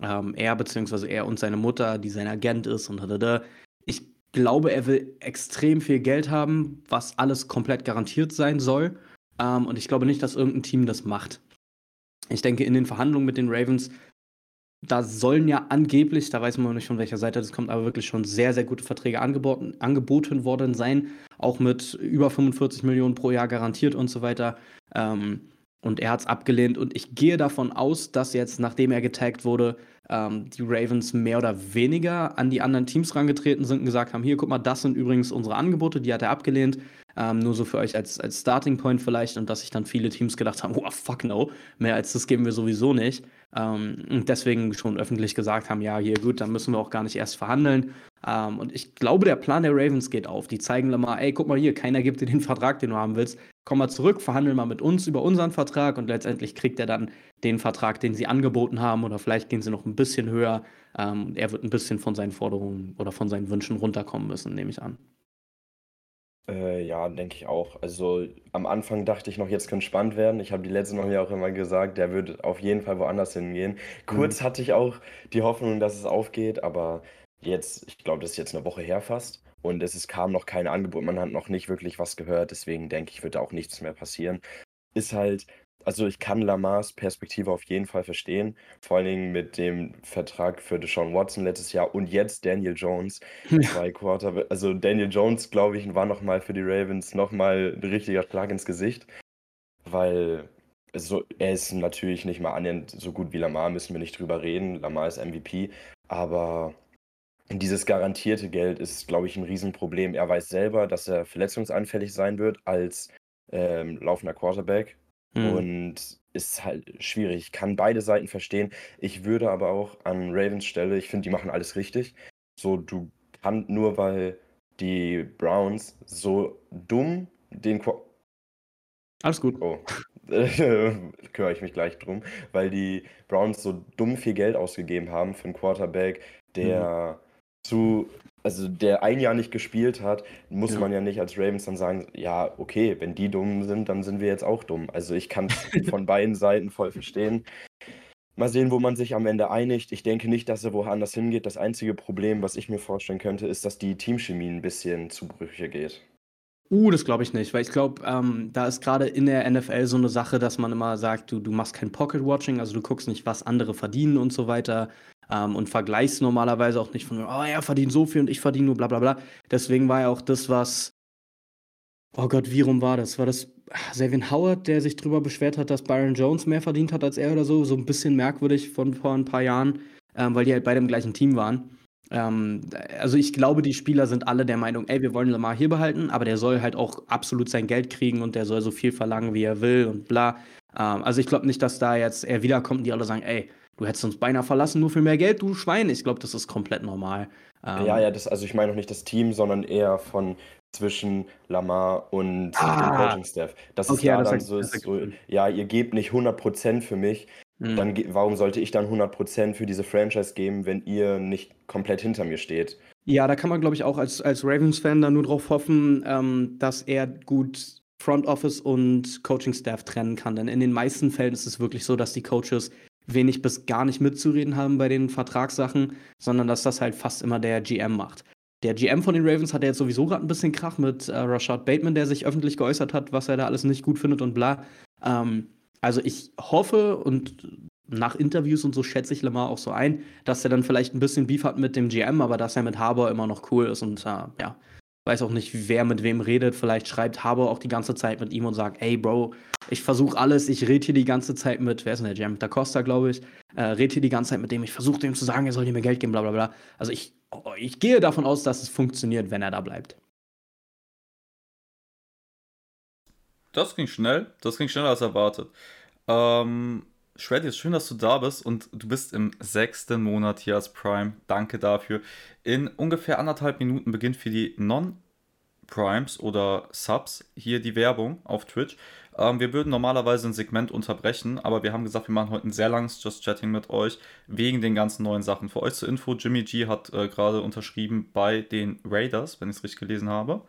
Ähm, er beziehungsweise er und seine Mutter, die sein Agent ist und da. Ich glaube, er will extrem viel Geld haben, was alles komplett garantiert sein soll. Ähm, und ich glaube nicht, dass irgendein Team das macht. Ich denke, in den Verhandlungen mit den Ravens, da sollen ja angeblich, da weiß man noch nicht von welcher Seite das kommt, aber wirklich schon sehr, sehr gute Verträge angeboten, angeboten worden sein. Auch mit über 45 Millionen pro Jahr garantiert und so weiter. Ähm, und er hat es abgelehnt. Und ich gehe davon aus, dass jetzt, nachdem er getaggt wurde, ähm, die Ravens mehr oder weniger an die anderen Teams rangetreten sind und gesagt haben: Hier, guck mal, das sind übrigens unsere Angebote, die hat er abgelehnt. Ähm, nur so für euch als, als Starting Point vielleicht. Und dass sich dann viele Teams gedacht haben: Oh, fuck no, mehr als das geben wir sowieso nicht. Ähm, und deswegen schon öffentlich gesagt haben: Ja, hier, gut, dann müssen wir auch gar nicht erst verhandeln. Ähm, und ich glaube, der Plan der Ravens geht auf. Die zeigen mal: Ey, guck mal hier, keiner gibt dir den Vertrag, den du haben willst komm mal zurück, verhandel mal mit uns über unseren Vertrag und letztendlich kriegt er dann den Vertrag, den sie angeboten haben oder vielleicht gehen sie noch ein bisschen höher. Ähm, er wird ein bisschen von seinen Forderungen oder von seinen Wünschen runterkommen müssen, nehme ich an. Äh, ja, denke ich auch. Also am Anfang dachte ich noch, jetzt könnte spannend werden. Ich habe die letzten Wochen ja auch immer gesagt, der wird auf jeden Fall woanders hingehen. Kurz mhm. hatte ich auch die Hoffnung, dass es aufgeht, aber jetzt, ich glaube, das ist jetzt eine Woche her fast. Und es ist, kam noch kein Angebot, man hat noch nicht wirklich was gehört, deswegen denke ich, wird da auch nichts mehr passieren. Ist halt, also ich kann Lamars Perspektive auf jeden Fall verstehen, vor allen Dingen mit dem Vertrag für Deshaun Watson letztes Jahr und jetzt Daniel Jones, zwei Quarter. Also Daniel Jones, glaube ich, war nochmal für die Ravens nochmal ein richtiger Schlag ins Gesicht, weil so, er ist natürlich nicht mal annähernd so gut wie Lamar, müssen wir nicht drüber reden. Lamar ist MVP, aber dieses garantierte Geld ist, glaube ich, ein Riesenproblem. Er weiß selber, dass er verletzungsanfällig sein wird als ähm, laufender Quarterback. Mhm. Und ist halt schwierig. Ich kann beide Seiten verstehen. Ich würde aber auch an Ravens Stelle, ich finde, die machen alles richtig. So, du kannst nur, weil die Browns so dumm den Qu Alles gut. Oh. kümmere ich mich gleich drum, weil die Browns so dumm viel Geld ausgegeben haben für einen Quarterback, der mhm zu, also der ein Jahr nicht gespielt hat, muss ja. man ja nicht als Ravens dann sagen, ja, okay, wenn die dumm sind, dann sind wir jetzt auch dumm. Also ich kann es von beiden Seiten voll verstehen. Mal sehen, wo man sich am Ende einigt. Ich denke nicht, dass er woanders hingeht. Das einzige Problem, was ich mir vorstellen könnte, ist, dass die Teamchemie ein bisschen zu Brüche geht. Uh, das glaube ich nicht, weil ich glaube, ähm, da ist gerade in der NFL so eine Sache, dass man immer sagt, du, du machst kein Pocket-Watching, also du guckst nicht, was andere verdienen und so weiter ähm, und vergleichst normalerweise auch nicht von, oh, er verdient so viel und ich verdiene nur bla bla bla. Deswegen war ja auch das, was, oh Gott, wie rum war das? War das Savin Howard, der sich drüber beschwert hat, dass Byron Jones mehr verdient hat als er oder so? So ein bisschen merkwürdig von vor ein paar Jahren, ähm, weil die halt beide im gleichen Team waren. Ähm, also ich glaube, die Spieler sind alle der Meinung, ey, wir wollen Lamar hier behalten, aber der soll halt auch absolut sein Geld kriegen und der soll so viel verlangen, wie er will und bla. Ähm, also ich glaube nicht, dass da jetzt er wiederkommt und die alle sagen, ey, du hättest uns beinahe verlassen, nur für mehr Geld, du Schwein. Ich glaube, das ist komplett normal. Ähm, ja, ja, das, also ich meine noch nicht das Team, sondern eher von zwischen Lamar und ah, dem Coaching-Staff. Das okay, ist ja, da dann so, so, ja, ihr gebt nicht 100% für mich, mhm. dann warum sollte ich dann 100% für diese Franchise geben, wenn ihr nicht komplett hinter mir steht? Ja, da kann man, glaube ich, auch als, als Ravens-Fan dann nur drauf hoffen, ähm, dass er gut Front Office und Coaching-Staff trennen kann. Denn in den meisten Fällen ist es wirklich so, dass die Coaches wenig bis gar nicht mitzureden haben bei den Vertragssachen, sondern dass das halt fast immer der GM macht. Der GM von den Ravens hat ja jetzt sowieso gerade ein bisschen Krach mit äh, Rashad Bateman, der sich öffentlich geäußert hat, was er da alles nicht gut findet und bla. Ähm, also ich hoffe und nach Interviews und so schätze ich Lamar auch so ein, dass er dann vielleicht ein bisschen Beef hat mit dem GM, aber dass er mit Harbour immer noch cool ist und äh, ja, weiß auch nicht, wer mit wem redet. Vielleicht schreibt Harbour auch die ganze Zeit mit ihm und sagt, ey Bro, ich versuche alles, ich rede hier die ganze Zeit mit, wer ist denn der GM? Da Costa, glaube ich, äh, rede hier die ganze Zeit mit dem, ich versuche dem zu sagen, er soll dir mehr Geld geben, bla bla bla. Also ich, ich gehe davon aus, dass es funktioniert, wenn er da bleibt. Das ging schnell, das ging schneller als erwartet. Ähm, Shreddy, ist schön, dass du da bist und du bist im sechsten Monat hier als Prime. Danke dafür. In ungefähr anderthalb Minuten beginnt für die Non-Primes oder Subs hier die Werbung auf Twitch. Ähm, wir würden normalerweise ein Segment unterbrechen, aber wir haben gesagt, wir machen heute ein sehr langes Just Chatting mit euch wegen den ganzen neuen Sachen. Für euch zur Info, Jimmy G hat äh, gerade unterschrieben bei den Raiders, wenn ich es richtig gelesen habe.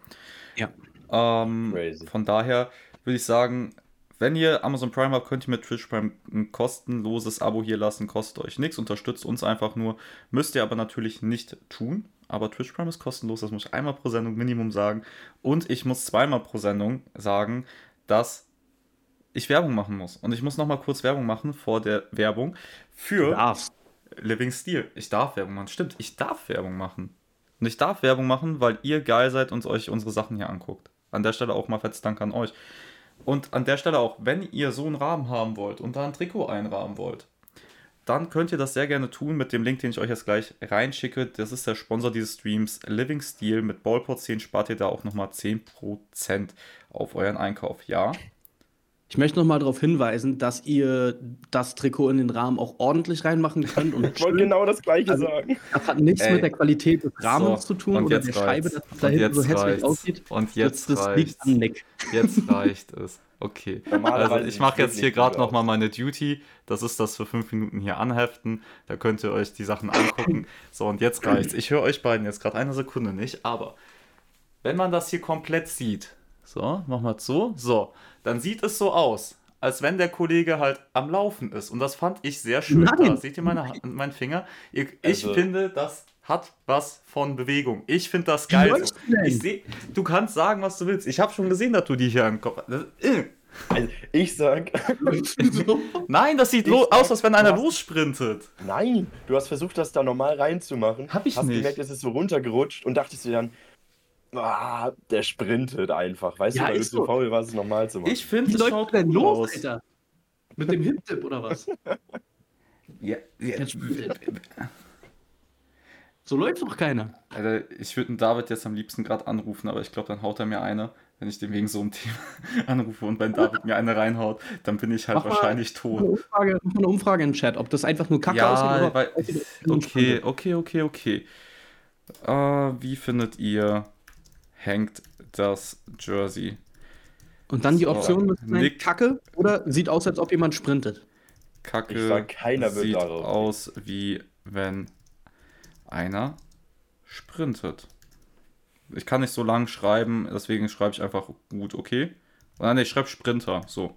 Ja. Ähm, von daher würde ich sagen, wenn ihr Amazon Prime habt, könnt ihr mit Twitch Prime ein kostenloses Abo hier lassen. Kostet euch nichts, unterstützt uns einfach nur. Müsst ihr aber natürlich nicht tun. Aber Twitch Prime ist kostenlos, das muss ich einmal pro Sendung Minimum sagen. Und ich muss zweimal pro Sendung sagen, dass ich Werbung machen muss. Und ich muss nochmal kurz Werbung machen vor der Werbung für Living Steel. Ich darf Werbung machen. Stimmt, ich darf Werbung machen. Und ich darf Werbung machen, weil ihr geil seid und euch unsere Sachen hier anguckt. An der Stelle auch mal fettes Dank an euch. Und an der Stelle auch, wenn ihr so einen Rahmen haben wollt und da ein Trikot einrahmen wollt, dann könnt ihr das sehr gerne tun mit dem Link, den ich euch jetzt gleich reinschicke. Das ist der Sponsor dieses Streams, Living Steel. Mit Ballport 10 spart ihr da auch nochmal 10% auf euren Einkauf. Ja, ich möchte noch mal darauf hinweisen, dass ihr das Trikot in den Rahmen auch ordentlich reinmachen könnt. Und ich wollte genau das Gleiche also, sagen. Das hat nichts Ey. mit der Qualität des Rahmens so, zu tun oder der Scheibe, dass es da hinten so hässlich aussieht. Und jetzt das, das liegt an Nick. Jetzt reicht es. Okay. Also ich mache jetzt hier gerade noch mal meine Duty. Das ist das für fünf Minuten hier anheften. Da könnt ihr euch die Sachen angucken. So, und jetzt reicht's. Ich höre euch beiden jetzt gerade eine Sekunde nicht, aber wenn man das hier komplett sieht, so, mach mal so, so, dann sieht es so aus, als wenn der Kollege halt am Laufen ist. Und das fand ich sehr schön. Da seht ihr meine, meinen Finger? Ich, also. finde, das hat was von Bewegung. Ich finde das geil. So. Ich seh, du kannst sagen, was du willst. Ich habe schon gesehen, dass du die hier im Kopf hast. Also ich sag. Nein, das sieht aus, sag, als wenn einer hast, lossprintet. Nein, du hast versucht, das da normal reinzumachen. Hab ich hast nicht. gemerkt, es ist so runtergerutscht und dachtest dir dann, Ah, der sprintet einfach. Weißt ja, du, weil du so faul warst, es normal zu machen. Ich finde, wie läuft denn los, Alter? Mit dem Hip-Tip oder was? ja, ja. So läuft doch keiner. Alter, ich würde David jetzt am liebsten gerade anrufen, aber ich glaube, dann haut er mir eine, wenn ich den wegen so einem Thema anrufe. Und wenn David mir eine reinhaut, dann bin ich halt mach wahrscheinlich tot. Eine Umfrage, eine Umfrage im Chat, ob das einfach nur Kacke ja, aussieht oder weil, Okay, okay, okay, okay. Uh, wie findet ihr hängt das Jersey. Und dann die Option mit Nick, Kacke oder sieht aus, als ob jemand sprintet. Kacke sag, keiner sieht aus, wie wenn einer sprintet. Ich kann nicht so lang schreiben, deswegen schreibe ich einfach gut, okay? Nein, ich schreibe Sprinter, so.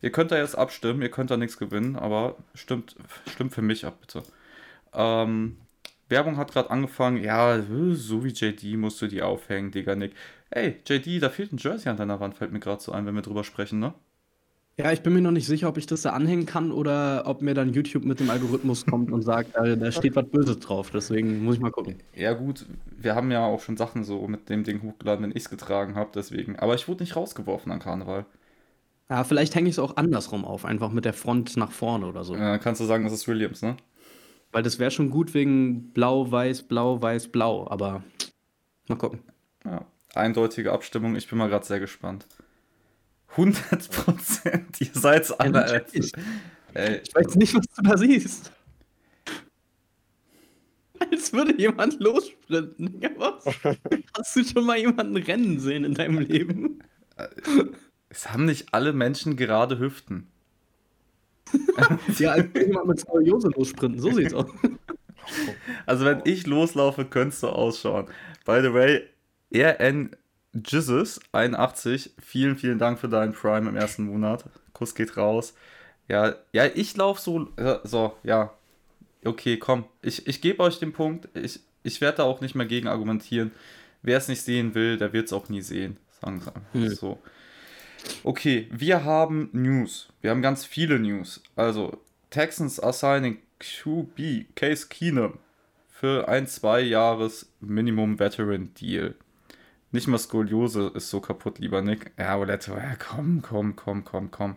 Ihr könnt da jetzt abstimmen, ihr könnt da nichts gewinnen, aber stimmt, stimmt für mich ab, bitte. Ähm, Werbung hat gerade angefangen. Ja, so wie JD musst du die aufhängen, Digga, Nick. Ey, JD, da fehlt ein Jersey an deiner Wand, fällt mir gerade so ein, wenn wir drüber sprechen, ne? Ja, ich bin mir noch nicht sicher, ob ich das da anhängen kann oder ob mir dann YouTube mit dem Algorithmus kommt und sagt, äh, da steht was Böses drauf. Deswegen muss ich mal gucken. Ja, gut, wir haben ja auch schon Sachen so mit dem Ding hochgeladen, wenn ich es getragen habe, deswegen. Aber ich wurde nicht rausgeworfen an Karneval. Ja, vielleicht hänge ich es auch andersrum auf, einfach mit der Front nach vorne oder so. Ja, kannst du sagen, das ist Williams, ne? Weil das wäre schon gut wegen Blau, Weiß, Blau, Weiß, Blau. Aber mal gucken. Ja, eindeutige Abstimmung. Ich bin mal gerade sehr gespannt. 100 Prozent. Ihr seid alle. Ja, Ey. Ich weiß nicht, was du da siehst. Als würde jemand lossprinten. Was? Hast du schon mal jemanden rennen sehen in deinem Leben? Es haben nicht alle Menschen gerade Hüften. ja, als jemand mit Skoliose lossprinten, so sieht's aus. Also, wenn ich loslaufe, könntest du ausschauen. By the way, RN Jesus 81, vielen, vielen Dank für deinen Prime im ersten Monat. Kuss geht raus. Ja, ja, ich laufe so. So, ja. Okay, komm. Ich, ich gebe euch den Punkt. Ich, ich werde da auch nicht mehr gegen argumentieren. Wer es nicht sehen will, der wird es auch nie sehen. Sagen wir einfach Hm. so. Okay, wir haben News. Wir haben ganz viele News. Also, Texans are signing QB Case Keenum für ein zwei Jahres Minimum Veteran Deal. Nicht mal Skoliose ist so kaputt, lieber Nick. Ja, Oletto, ja, komm, komm, komm, komm, komm.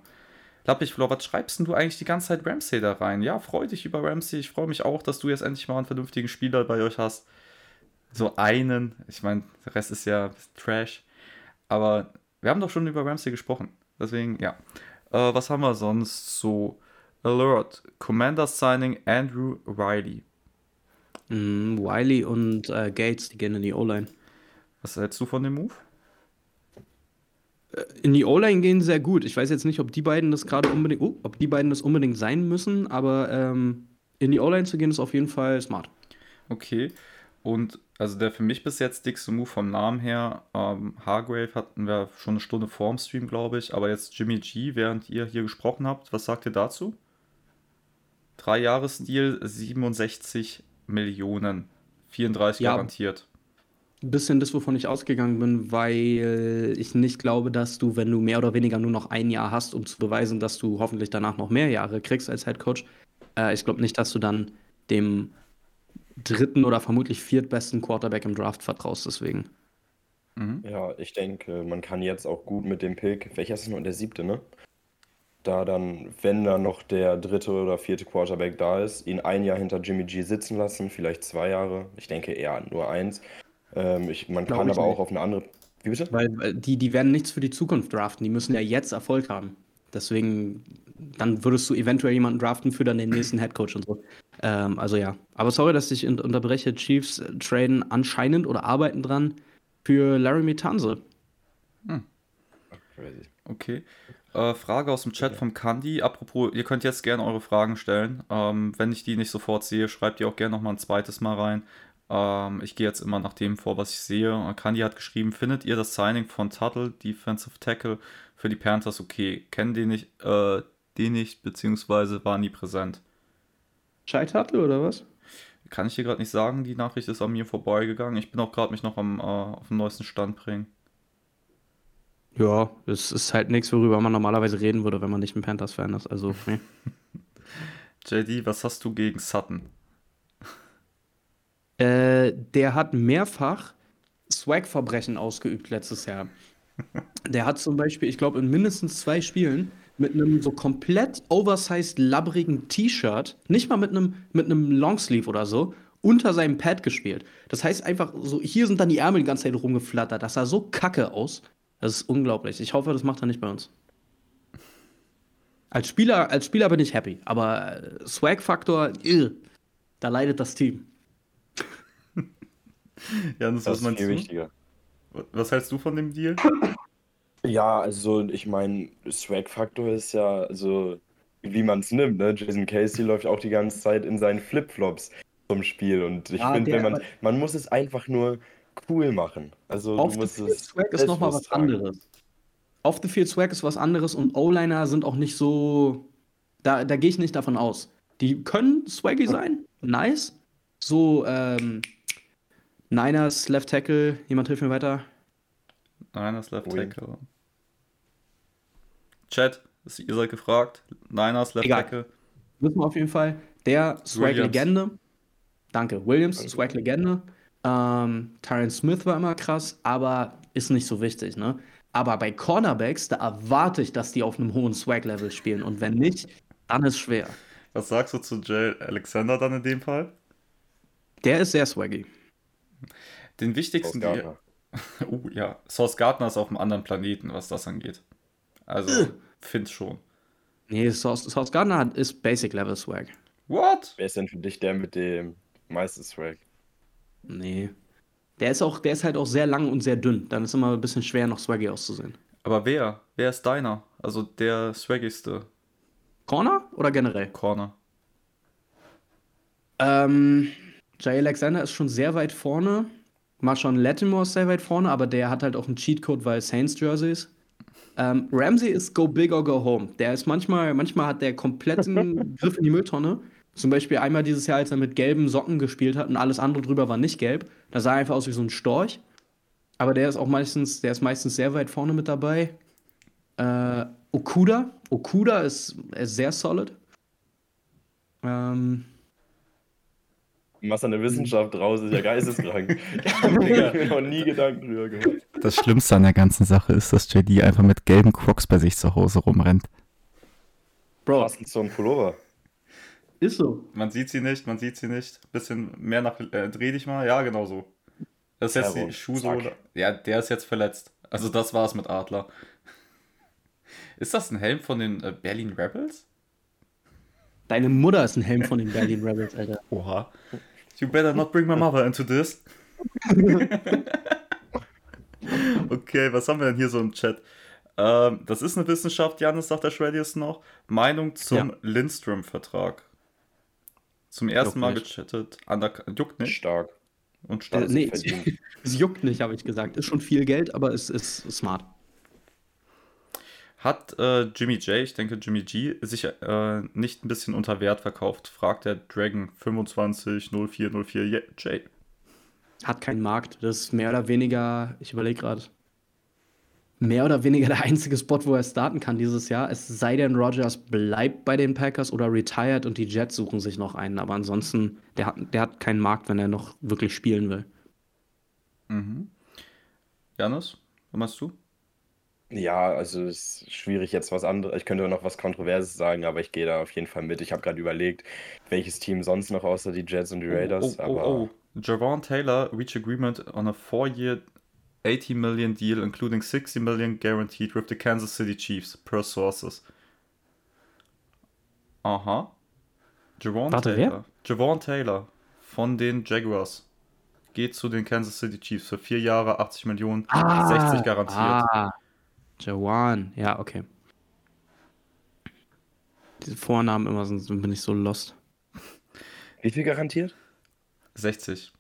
Lappichflor, was schreibst denn du eigentlich die ganze Zeit Ramsey da rein? Ja, freu dich über Ramsey. Ich freue mich auch, dass du jetzt endlich mal einen vernünftigen Spieler bei euch hast. So einen. Ich meine, der Rest ist ja Trash. Aber wir haben doch schon über Ramsey gesprochen. Deswegen, ja. Äh, was haben wir sonst so? Alert. Commander Signing Andrew Riley. Mm, Wiley und äh, Gates, die gehen in die O-Line. Was hältst du von dem Move? In die O-Line gehen sehr gut. Ich weiß jetzt nicht, ob die beiden das gerade unbedingt, oh, ob die beiden das unbedingt sein müssen, aber ähm, in die O-Line zu gehen ist auf jeden Fall smart. Okay. Und also der für mich bis jetzt dickste Move vom Namen her, ähm, Hargrave hatten wir schon eine Stunde vorm Stream, glaube ich. Aber jetzt Jimmy G, während ihr hier gesprochen habt, was sagt ihr dazu? Drei Jahresdeal, 67 Millionen. 34 Ja. garantiert. Ein bisschen das, wovon ich ausgegangen bin, weil ich nicht glaube, dass du, wenn du mehr oder weniger nur noch ein Jahr hast, um zu beweisen, dass du hoffentlich danach noch mehr Jahre kriegst als Head Coach, äh, ich glaube nicht, dass du dann dem dritten oder vermutlich viertbesten Quarterback im Draft vertraust. Deswegen. Mhm. Ja, ich denke, man kann jetzt auch gut mit dem Pick, welcher ist es noch, der siebte, ne? Da dann, wenn da noch der dritte oder vierte Quarterback da ist, ihn ein Jahr hinter Jimmy G sitzen lassen, vielleicht zwei Jahre. Ich denke eher nur eins. Ähm, ich, man Glaub kann ich aber nicht. auch auf eine andere. Wie bitte? Weil weil die, die werden nichts für die Zukunft draften. Die müssen ja jetzt Erfolg haben. Deswegen, dann würdest du eventuell jemanden draften für dann den nächsten Headcoach und so. Ähm, also ja. Aber sorry, dass ich unterbreche. Chiefs äh, traden anscheinend oder arbeiten dran für Laramie Tanse. Crazy. Okay. Äh, Frage aus dem Chat vom Kandi. Apropos, ihr könnt jetzt gerne eure Fragen stellen. Ähm, wenn ich die nicht sofort sehe, schreibt ihr auch gerne nochmal ein zweites Mal rein. Ähm, ich gehe jetzt immer nach dem vor, was ich sehe. Äh, Kandi hat geschrieben, findet ihr das Signing von Tuttle, Defensive Tackle, für die Panthers okay? Kennen die nicht, äh, die nicht, beziehungsweise waren nie präsent? Scheithattel oder was? Kann ich dir gerade nicht sagen, die Nachricht ist an mir vorbeigegangen. Ich bin auch gerade mich noch am, äh, auf dem neuesten Stand bringen. Ja, es ist halt nichts, worüber man normalerweise reden würde, wenn man nicht ein Panthers-Fan ist. Also, nee. JD, was hast du gegen Sutton? Äh, der hat mehrfach Swag-Verbrechen ausgeübt letztes Jahr. Der hat zum Beispiel, ich glaube, in mindestens zwei Spielen mit einem so komplett oversized, labbrigen T-Shirt, nicht mal mit einem, mit einem Longsleeve oder so, unter seinem Pad gespielt. Das heißt einfach so, hier sind dann die Ärmel die ganze Zeit rumgeflattert. Das sah so kacke aus. Das ist unglaublich. Ich hoffe, das macht er nicht bei uns. Als Spieler, als Spieler bin ich happy, aber äh, Swag-Faktor, da leidet das Team. Janis, Das was ist meinst viel du? wichtiger. Was hältst du von dem Deal? Ja, also ich meine, Swag-Faktor ist ja, also wie man es nimmt, ne? Jason Casey läuft auch die ganze Zeit in seinen Flipflops zum Spiel und ich Ja, finde, wenn man, man muss es einfach nur cool machen. Also Auf du the musst Field es Swag ist nochmal was tragen. anderes. Auf the Field Swag ist was anderes und O-Liner sind auch nicht so. Da, da gehe ich nicht davon aus. Die können swaggy sein, nice. So, ähm, Niners, Left Tackle, jemand hilft mir weiter. Niners Left Ui. Tackle. Chat, ist- ihr seid gefragt. Niners Left Egal. Tackle. Wissen wir auf jeden Fall. Der Swag-Legende. Danke. Williams, Danke. Swag-Legende. Ähm, Tyron Smith war immer krass, aber ist nicht so wichtig, ne? Aber bei Cornerbacks, da erwarte ich, dass die auf einem hohen Swag-Level spielen. Und wenn nicht, dann ist schwer. Was sagst du zu Jay Alexander dann in dem Fall? Der ist sehr swaggy. Den wichtigsten Deal. Uh, ja. Source Gardner ist auf einem anderen Planeten, was das angeht. Also, find schon. Nee, Sauce, Sauce Gardner hat, ist Basic-Level-Swag. What? Wer ist denn für dich der mit dem meisten Swag? Nee. Der ist, auch, der ist halt auch sehr lang und sehr dünn. Dann ist immer ein bisschen schwer, noch swaggy auszusehen. Aber wer? Wer ist deiner? Also der swaggigste Corner oder generell? Corner. Ähm, Jay Alexander ist schon sehr weit vorne. Marshawn Lattimore ist sehr weit vorne, aber der hat halt auch einen Cheatcode, weil Saints Jerseys. Ähm, Ramsey ist go big or go home. Der ist manchmal, manchmal hat der kompletten Griff in die Mülltonne. Zum Beispiel einmal dieses Jahr, als er mit gelben Socken gespielt hat und alles andere drüber war nicht gelb. Da sah er einfach aus wie so ein Storch. Aber der ist auch meistens, der ist meistens sehr weit vorne mit dabei. Äh, Okuda. Okuda ist, ist sehr solid. Ähm, Du machst eine Wissenschaft draus, ist ja geisteskrank. habe ich mir noch nie Gedanken drüber gemacht. Das Schlimmste an der ganzen Sache ist, dass JD einfach mit gelben Crocs bei sich zu Hause rumrennt. Bro, Passend zum Pullover. ist so. Man sieht sie nicht, man sieht sie nicht. Bisschen mehr nach. Äh, dreh dich mal. Ja, genau so. Das ist jetzt Terror. die Schuhsohle. Ja, der ist jetzt verletzt. Also, das war's mit Adler. Ist das ein Helm von den äh, Berlin Rebels? Deine Mutter ist ein Helm von den Berlin Rebels, Alter. Oha. You better not bring my mother into this. okay, was haben wir denn hier so im Chat? Ähm, das ist eine Wissenschaft, Janis sagt der Shreddius noch. Meinung zum Ja. Lindstrom-Vertrag. Zum ersten Juckt Mal nicht. gechattet. Under juckt nicht. Stark. Und Äh, stark. nee, es, verdient. es juckt nicht, habe ich gesagt. Ist schon viel Geld, aber es ist smart. Hat äh, Jimmy J, ich denke Jimmy G, sich äh, nicht ein bisschen unter Wert verkauft? Fragt der Dragon 250404 J. J. Hat keinen Markt. Das ist mehr oder weniger, ich überlege gerade, mehr oder weniger der einzige Spot, wo er starten kann dieses Jahr. Es sei denn, Rogers bleibt bei den Packers oder retired und die Jets suchen sich noch einen. Aber ansonsten, der hat, der hat keinen Markt, wenn er noch wirklich spielen will. Mhm. Janis, was machst du? Ja, also es ist schwierig jetzt was anderes. Ich könnte noch was Kontroverses sagen, aber ich gehe da auf jeden Fall mit. Ich habe gerade überlegt, welches Team sonst noch außer die Jets und die Raiders. Oh, oh, aber oh, oh. Javon Taylor reached agreement on a four-year 80 million deal, including 60 million guaranteed with the Kansas City Chiefs, per sources. Aha. Javon Warte, Taylor. Javon Taylor von den Jaguars geht zu den Kansas City Chiefs für vier Jahre, 80 Millionen, 60 garantiert. Ah, Jawan. Ja, okay. Diese Vornamen immer sind, bin ich so lost. wie viel garantiert? 60.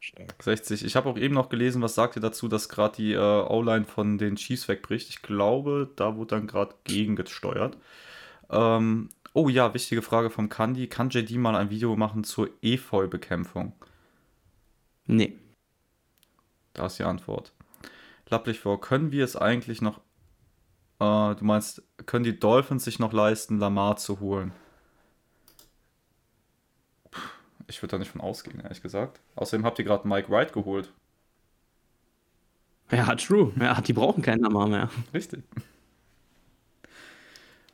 Stark. 60. Ich habe auch eben noch gelesen, was sagt ihr dazu, dass gerade die äh, O-Line von den Chiefs wegbricht. Ich glaube, da wurde dann gerade gegengesteuert. Ähm, oh ja, wichtige Frage vom Kandi. Kann JD mal ein Video machen zur Efeu-Bekämpfung? Nee. Da ist die Antwort. Lapplich vor, können wir es eigentlich noch, äh, du meinst, können die Dolphins sich noch leisten, Lamar zu holen? Puh, Ich würde da nicht von ausgehen, ehrlich gesagt. Außerdem habt ihr gerade Mike Wright geholt. Ja, true. Ja, die brauchen keinen Lamar mehr. Richtig.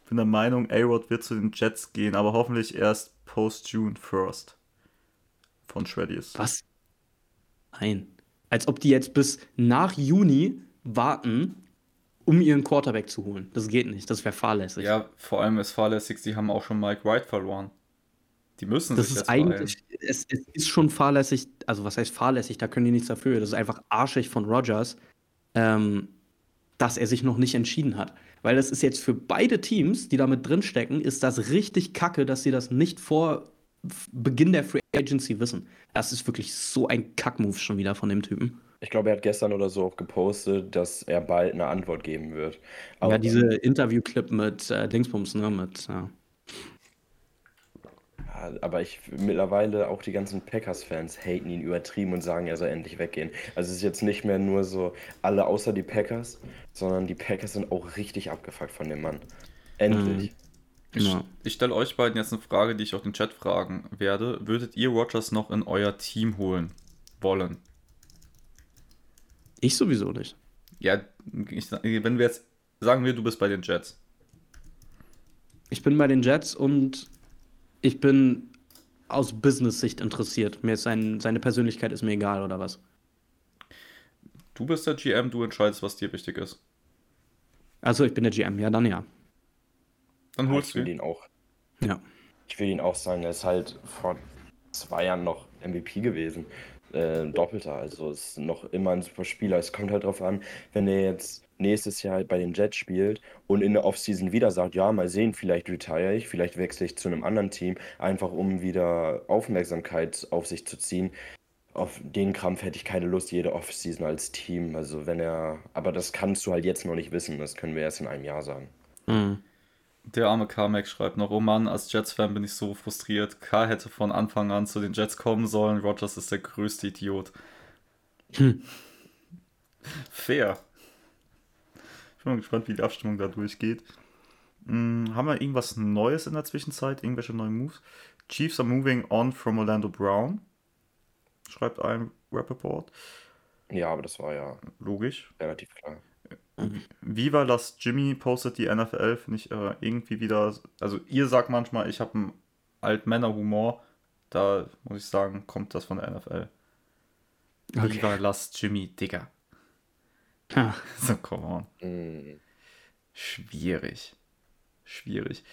Bin der Meinung, A-Rod wird zu den Jets gehen, aber hoffentlich erst post-June 1st. Von Shreddies. Was? Nein. Als ob die jetzt bis nach Juni warten, um ihren Quarterback zu holen. Das geht nicht. Das wäre fahrlässig. Ja, vor allem ist fahrlässig, sie haben auch schon Mike Wright verloren. Die müssen Das sich ist eigentlich, es, es ist schon fahrlässig, also was heißt fahrlässig, da können die nichts dafür. Das ist einfach arschig von Rogers, ähm, dass er sich noch nicht entschieden hat. Weil das ist jetzt für beide Teams, die da mit drin stecken, ist das richtig kacke, dass sie das nicht vor Beginn der Free Agency wissen. Das ist wirklich so ein Kackmove schon wieder von dem Typen. Ich glaube, er hat gestern oder so auch gepostet, dass er bald eine Antwort geben wird. ja, Aber- diese Interview-Clip mit äh, Dingsbums, ne, mit, ja. Ja, aber ich mittlerweile auch die ganzen Packers-Fans haten ihn übertrieben und sagen, er soll endlich weggehen. Also es ist jetzt nicht mehr nur so alle außer die Packers, sondern die Packers sind auch richtig abgefuckt von dem Mann. Endlich. Ich, Ja. ich stelle euch beiden jetzt eine Frage, die ich auch den Chat fragen werde. Würdet ihr Rogers noch in euer Team holen wollen? Ich sowieso nicht. Ja, ich, wenn wir jetzt sagen wir, du bist bei den Jets. Ich bin bei den Jets und ich bin aus Business-Sicht interessiert. Mir ist sein, seine Persönlichkeit ist mir egal, oder was? Du bist der GM, du entscheidest, was dir wichtig ist. Also ich bin der GM, ja, dann ja. Dann holst ich du will ihn. auch. Ja. Ich will ihn auch sagen, er ist halt vor zwei Jahren noch MVP gewesen. Äh, doppelter, also ist noch immer ein super Spieler. Es kommt halt drauf an, wenn er jetzt nächstes Jahr bei den Jets spielt und in der Offseason wieder sagt, ja, mal sehen, vielleicht retire ich, vielleicht wechsle ich zu einem anderen Team, einfach um wieder Aufmerksamkeit auf sich zu ziehen. auf den Krampf hätte ich keine Lust, jede Offseason als Team. Also wenn er, aber das kannst du halt jetzt noch nicht wissen, das können wir erst in einem Jahr sagen. Mhm. Der arme Carmack schreibt noch, oh Mann, als Jets-Fan bin ich so frustriert. K hätte von Anfang an zu den Jets kommen sollen, Rogers ist der größte Idiot. Hm. Fair. Ich bin mal gespannt, wie die Abstimmung da durchgeht. Hm, haben wir irgendwas Neues in der Zwischenzeit? Irgendwelche neuen Moves? Chiefs are moving on from Orlando Brown. Schreibt ein Rappaport. Ja, aber das war ja Logisch. relativ klar. Viva Las Jimmy postet die NFL, finde ich äh, irgendwie wieder. Also, ihr sagt manchmal, ich habe einen Altmänner-Humor. Da muss ich sagen, kommt das von der NFL. Viva Las Jimmy, Digga. Ja. So, come on. Mm, Schwierig. Schwierig.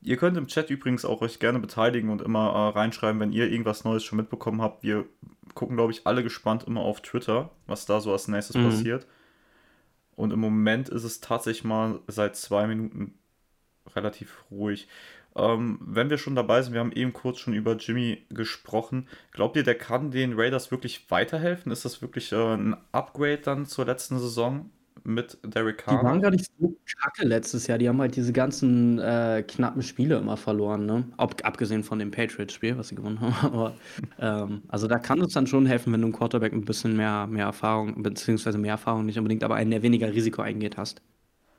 Ihr könnt im Chat übrigens auch euch gerne beteiligen und immer äh, reinschreiben, wenn ihr irgendwas Neues schon mitbekommen habt. Wir gucken, glaube ich, alle gespannt immer auf Twitter, was da so als nächstes Mhm. passiert. Und im Moment ist es tatsächlich mal seit zwei Minuten relativ ruhig. Ähm, wenn wir schon dabei sind, wir haben eben kurz schon über Jimmy gesprochen. Glaubt ihr, der kann den Raiders wirklich weiterhelfen? Ist das wirklich äh, ein Upgrade dann zur letzten Saison mit Derek Die waren Carr? gar nicht so kacke letztes Jahr. Die haben halt diese ganzen äh, knappen Spiele immer verloren, ne? Ab, abgesehen von dem Patriots-Spiel, was sie gewonnen haben. Aber ähm, also da kann es dann schon helfen, wenn du einen Quarterback ein bisschen mehr, mehr Erfahrung, beziehungsweise mehr Erfahrung nicht unbedingt, aber einen, der weniger Risiko eingeht hast.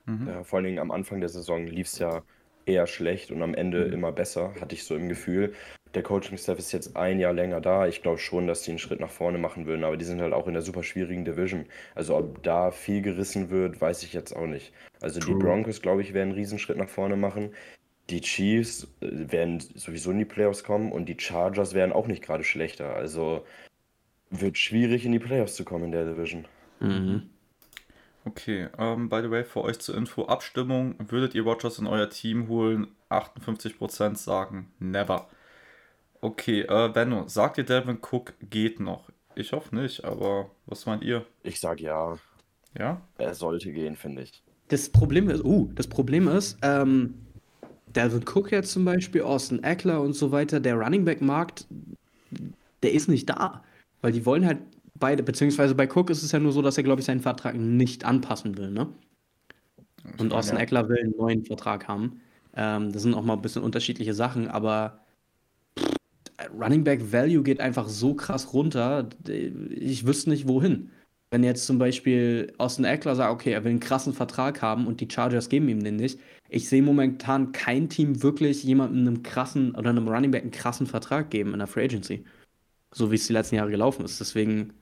Mhm. Ja, vor allen Dingen am Anfang der Saison lief es ja eher schlecht und am Ende Mhm. immer besser, hatte ich so im Gefühl. Der Coaching-Staff ist jetzt ein Jahr länger da. Ich glaube schon, dass die einen Schritt nach vorne machen würden, aber die sind halt auch in der super schwierigen Division. Also ob da viel gerissen wird, weiß ich jetzt auch nicht. Also die True. Broncos, glaube ich, werden einen Riesenschritt nach vorne machen. Die Chiefs äh, werden sowieso in die Playoffs kommen und die Chargers werden auch nicht gerade schlechter. Also wird schwierig in die Playoffs zu kommen in der Division. Mhm. Okay, ähm, by the way, für euch zur Info, Abstimmung, würdet ihr Rogers in euer Team holen? 58% sagen never. Okay, äh, Benno, sagt ihr Devin Cook geht noch? Ich hoffe nicht, aber was meint ihr? Ich sage ja, Ja? er sollte gehen, finde ich. Das Problem ist, uh, das Problem ist, ähm, Dalvin Cook jetzt zum Beispiel, Austin Eckler und so weiter, der Running Back Markt, der ist nicht da. Weil die wollen halt beide, beziehungsweise bei Cook ist es ja nur so, dass er, glaube ich, seinen Vertrag nicht anpassen will, ne? Und Austin Ja. Eckler will einen neuen Vertrag haben. Ähm, das sind auch mal ein bisschen unterschiedliche Sachen, aber Running Back Value geht einfach so krass runter. Ich wüsste nicht wohin. Wenn jetzt zum Beispiel Austin Eckler sagt, okay, er will einen krassen Vertrag haben und die Chargers geben ihm den nicht. Ich sehe momentan kein Team wirklich jemandem einen krassen oder einem Running Back einen krassen Vertrag geben in der Free Agency. So wie es die letzten Jahre gelaufen ist. Deswegen,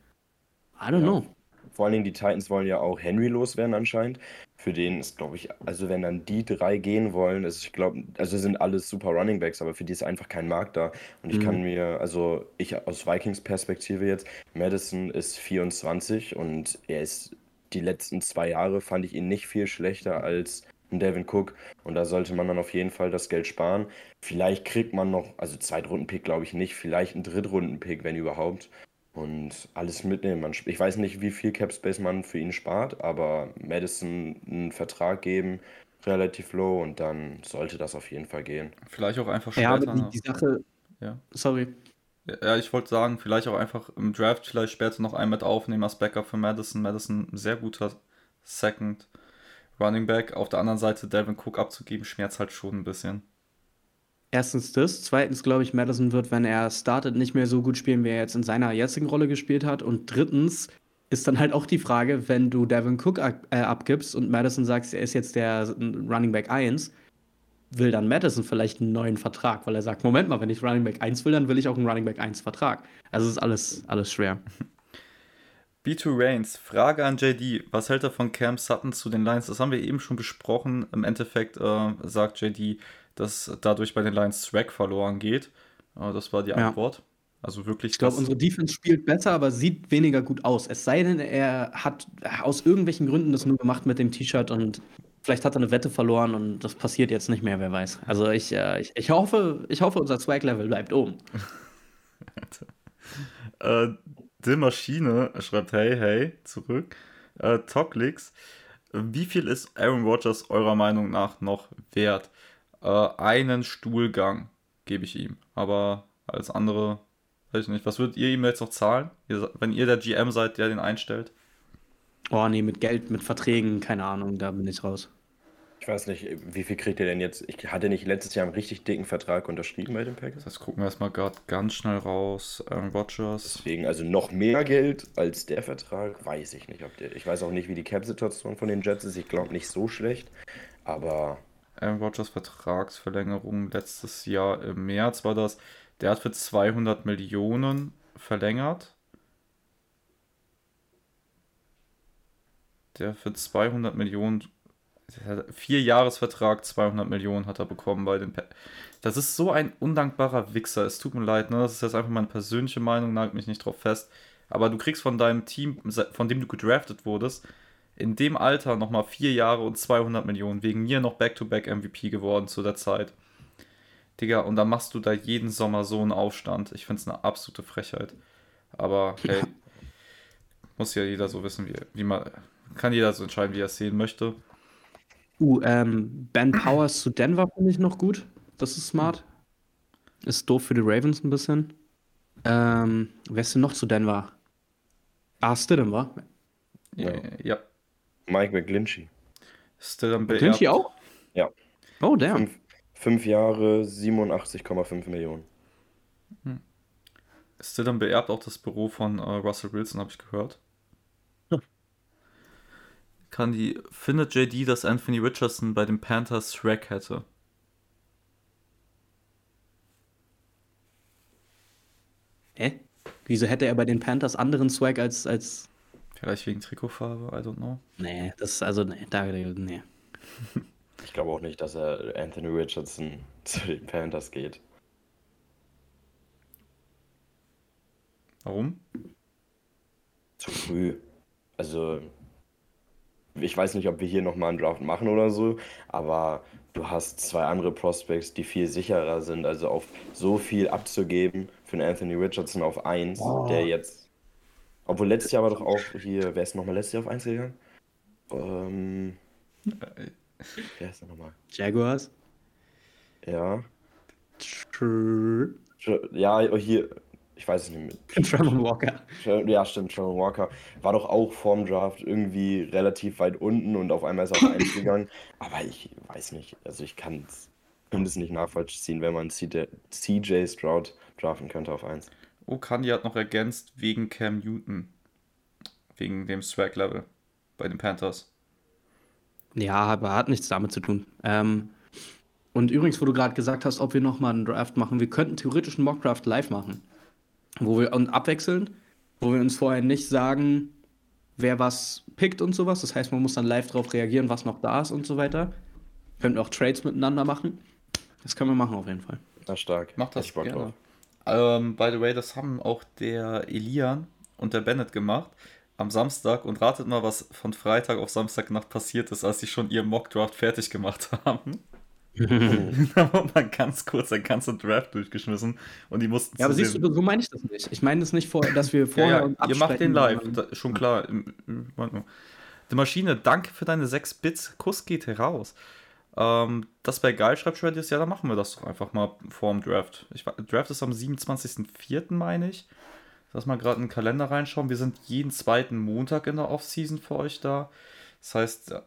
I don't Ja. know. Vor allen Dingen die Titans wollen ja auch Henry loswerden anscheinend. Für den ist, glaube ich, also wenn dann die drei gehen wollen, ist, ich glaube, also sind alles super Running Backs, aber für die ist einfach kein Markt da. Und ich Mhm. kann mir, also ich aus Vikings Perspektive jetzt, Madison ist 24 und er ist die letzten zwei Jahre fand ich ihn nicht viel schlechter als ein Devin Cook. Und da sollte man dann auf jeden Fall das Geld sparen. Vielleicht kriegt man noch, also Zweitrunden-Pick glaube ich nicht, vielleicht einen Drittrunden-Pick, wenn überhaupt. Und alles mitnehmen. Man, ich weiß nicht, wie viel Cap Space man für ihn spart, aber Madison einen Vertrag geben, relativ low, und dann sollte das auf jeden Fall gehen. Vielleicht auch einfach Ja, später. aber die, die Sache, Ja. sorry. Ja, ich wollte sagen, vielleicht auch einfach im Draft vielleicht später noch einen mit aufnehmen als Backup für Madison. Madison, ein sehr guter Second Running Back. Auf der anderen Seite Devin Cook abzugeben, schmerzt halt schon ein bisschen. Erstens das. Zweitens glaube ich, Madison wird, wenn er startet, nicht mehr so gut spielen, wie er jetzt in seiner jetzigen Rolle gespielt hat. Und drittens ist dann halt auch die Frage, wenn du Devin Cook ab, äh, abgibst und Madison sagst, er ist jetzt der Running Back 1, will dann Madison vielleicht einen neuen Vertrag, weil er sagt, Moment mal, wenn ich Running Back 1 will, dann will ich auch einen Running Back 1 Vertrag. Also ist alles, alles schwer. B2 Reigns, Frage an JD. Was hält er von Cam Sutton zu den Lions? Das haben wir eben schon besprochen. Im Endeffekt äh, sagt JD, dass dadurch bei den Lions Swag verloren geht. Das war die Ja. Antwort. Also wirklich, Ich glaube, unsere Defense spielt besser, aber sieht weniger gut aus. Es sei denn, er hat aus irgendwelchen Gründen das nur gemacht mit dem T-Shirt und vielleicht hat er eine Wette verloren und das passiert jetzt nicht mehr, wer weiß. Also ich, äh, ich, ich hoffe, ich hoffe, unser Swag-Level bleibt oben. Äh, Die Maschine schreibt hey, hey, zurück. Äh, Toklix, wie viel ist Aaron Rodgers eurer Meinung nach noch wert? Äh, einen Stuhlgang gebe ich ihm, aber alles andere Weiß ich nicht. Was würdet ihr ihm jetzt noch zahlen, ihr, wenn ihr der GM seid, der den einstellt? Oh nee, mit Geld, mit Verträgen, keine Ahnung, da bin ich raus. Ich weiß nicht, wie viel kriegt ihr denn jetzt? Ich hatte nicht letztes Jahr einen richtig dicken Vertrag unterschrieben bei den Packers. Das gucken wir erstmal gerade ganz schnell raus. Aaron Rodgers. Deswegen, also noch mehr Geld als der Vertrag, weiß ich nicht. Ob der, ich weiß auch nicht, wie die Cap-Situation von den Jets ist. Ich glaube nicht so schlecht. Aber Aaron Rodgers Vertragsverlängerung letztes Jahr im März war das. Der hat für 200 Millionen verlängert. Der für 200 Millionen, vier Jahresvertrag, 200 Millionen hat er bekommen bei den. Pa das ist so ein undankbarer Wichser. Es tut mir leid, ne? Das ist jetzt einfach meine persönliche Meinung, nagelt mich nicht drauf fest. Aber du kriegst von deinem Team, von dem du gedraftet wurdest, in dem Alter nochmal vier Jahre und 200 Millionen. Wegen mir noch Back-to-Back MVP geworden zu der Zeit. Digga, und dann machst du da jeden Sommer so einen Aufstand. Ich finde es eine absolute Frechheit. Aber hey, muss ja jeder so wissen, wie, wie man. Kann jeder so entscheiden, wie er es sehen möchte. Uh, ähm, Ben Powers zu Denver finde ich noch gut. Das ist smart. Ist doof für die Ravens ein bisschen. Ähm, wer ist denn noch zu Denver? Ah, Stidham, wa? Ja. Ja. Mike McGlinchey. Still am Clincy auch? Ja. Oh, damn. Fünf, fünf Jahre, 87,5 Millionen. Stidham beerbt auch das Büro von äh, Russell Wilson, habe ich gehört. Hm. Kann die, findet JD, dass Anthony Richardson bei den Panthers Shrek hätte? Hä? Wieso hätte er bei den Panthers anderen Swag als, als. Vielleicht wegen Trikotfarbe, I don't know. Nee, das ist also, nee, da, nee. Ich glaube auch nicht, dass er Anthony Richardson zu den Panthers geht. Warum? Zu früh. Also, ich weiß nicht, ob wir hier nochmal einen Draft machen oder so, aber du hast zwei andere Prospects, die viel sicherer sind. Also auf so viel abzugeben für einen Anthony Richardson auf 1, Oh. der jetzt. Obwohl letztes Jahr war doch auch hier, wer ist nochmal letztes Jahr auf 1 gegangen? Ähm, wer ist nochmal? Jaguars? Ja. Tr Ja, hier, ich weiß es nicht mehr. Trevor Walker. Ja, stimmt, Trevor Walker war doch auch vorm Draft irgendwie relativ weit unten und auf einmal ist er auf 1 gegangen. Aber ich weiß nicht, also ich kann es nicht nachvollziehen, wenn man CJ, CJ Stroud draften könnte auf 1. Oh, Kandi hat noch ergänzt wegen Cam Newton. Wegen dem Swag-Level bei den Panthers. Ja, aber hat nichts damit zu tun. Ähm, und übrigens, wo du gerade gesagt hast, ob wir nochmal einen Draft machen, wir könnten theoretisch einen Mock-Draft live machen. Wo wir und abwechseln, wo wir uns vorher nicht sagen, wer was pickt und sowas. Das heißt, man muss dann live darauf reagieren, was noch da ist und so weiter. Könnten auch Trades miteinander machen. Das können wir machen auf jeden Fall. Na stark. Macht das Bock gerne. drauf. Ähm, by the way, das haben auch der Elian und der Bennett gemacht am Samstag und ratet mal, was von Freitag auf Samstagnacht passiert ist, als sie schon ihr Mock-Draft fertig gemacht haben. da wurde mal ganz kurz ein ganzer Draft durchgeschmissen und die mussten Ja, aber siehst du, so meine ich das nicht. Ich meine das nicht, vor, dass wir Ja, vorher ja, uns ihr macht den live, da, schon klar. Die Maschine, danke für deine 6 Bits. Kuss geht heraus. Ähm, das wäre geil, schreibt Shreddius. Ja, dann machen wir das doch einfach mal vor dem Draft. Ich, Draft ist am 27.04., meine ich. Lass mal gerade in den Kalender reinschauen. Wir sind jeden zweiten Montag in der Offseason für euch da. Das heißt, äh,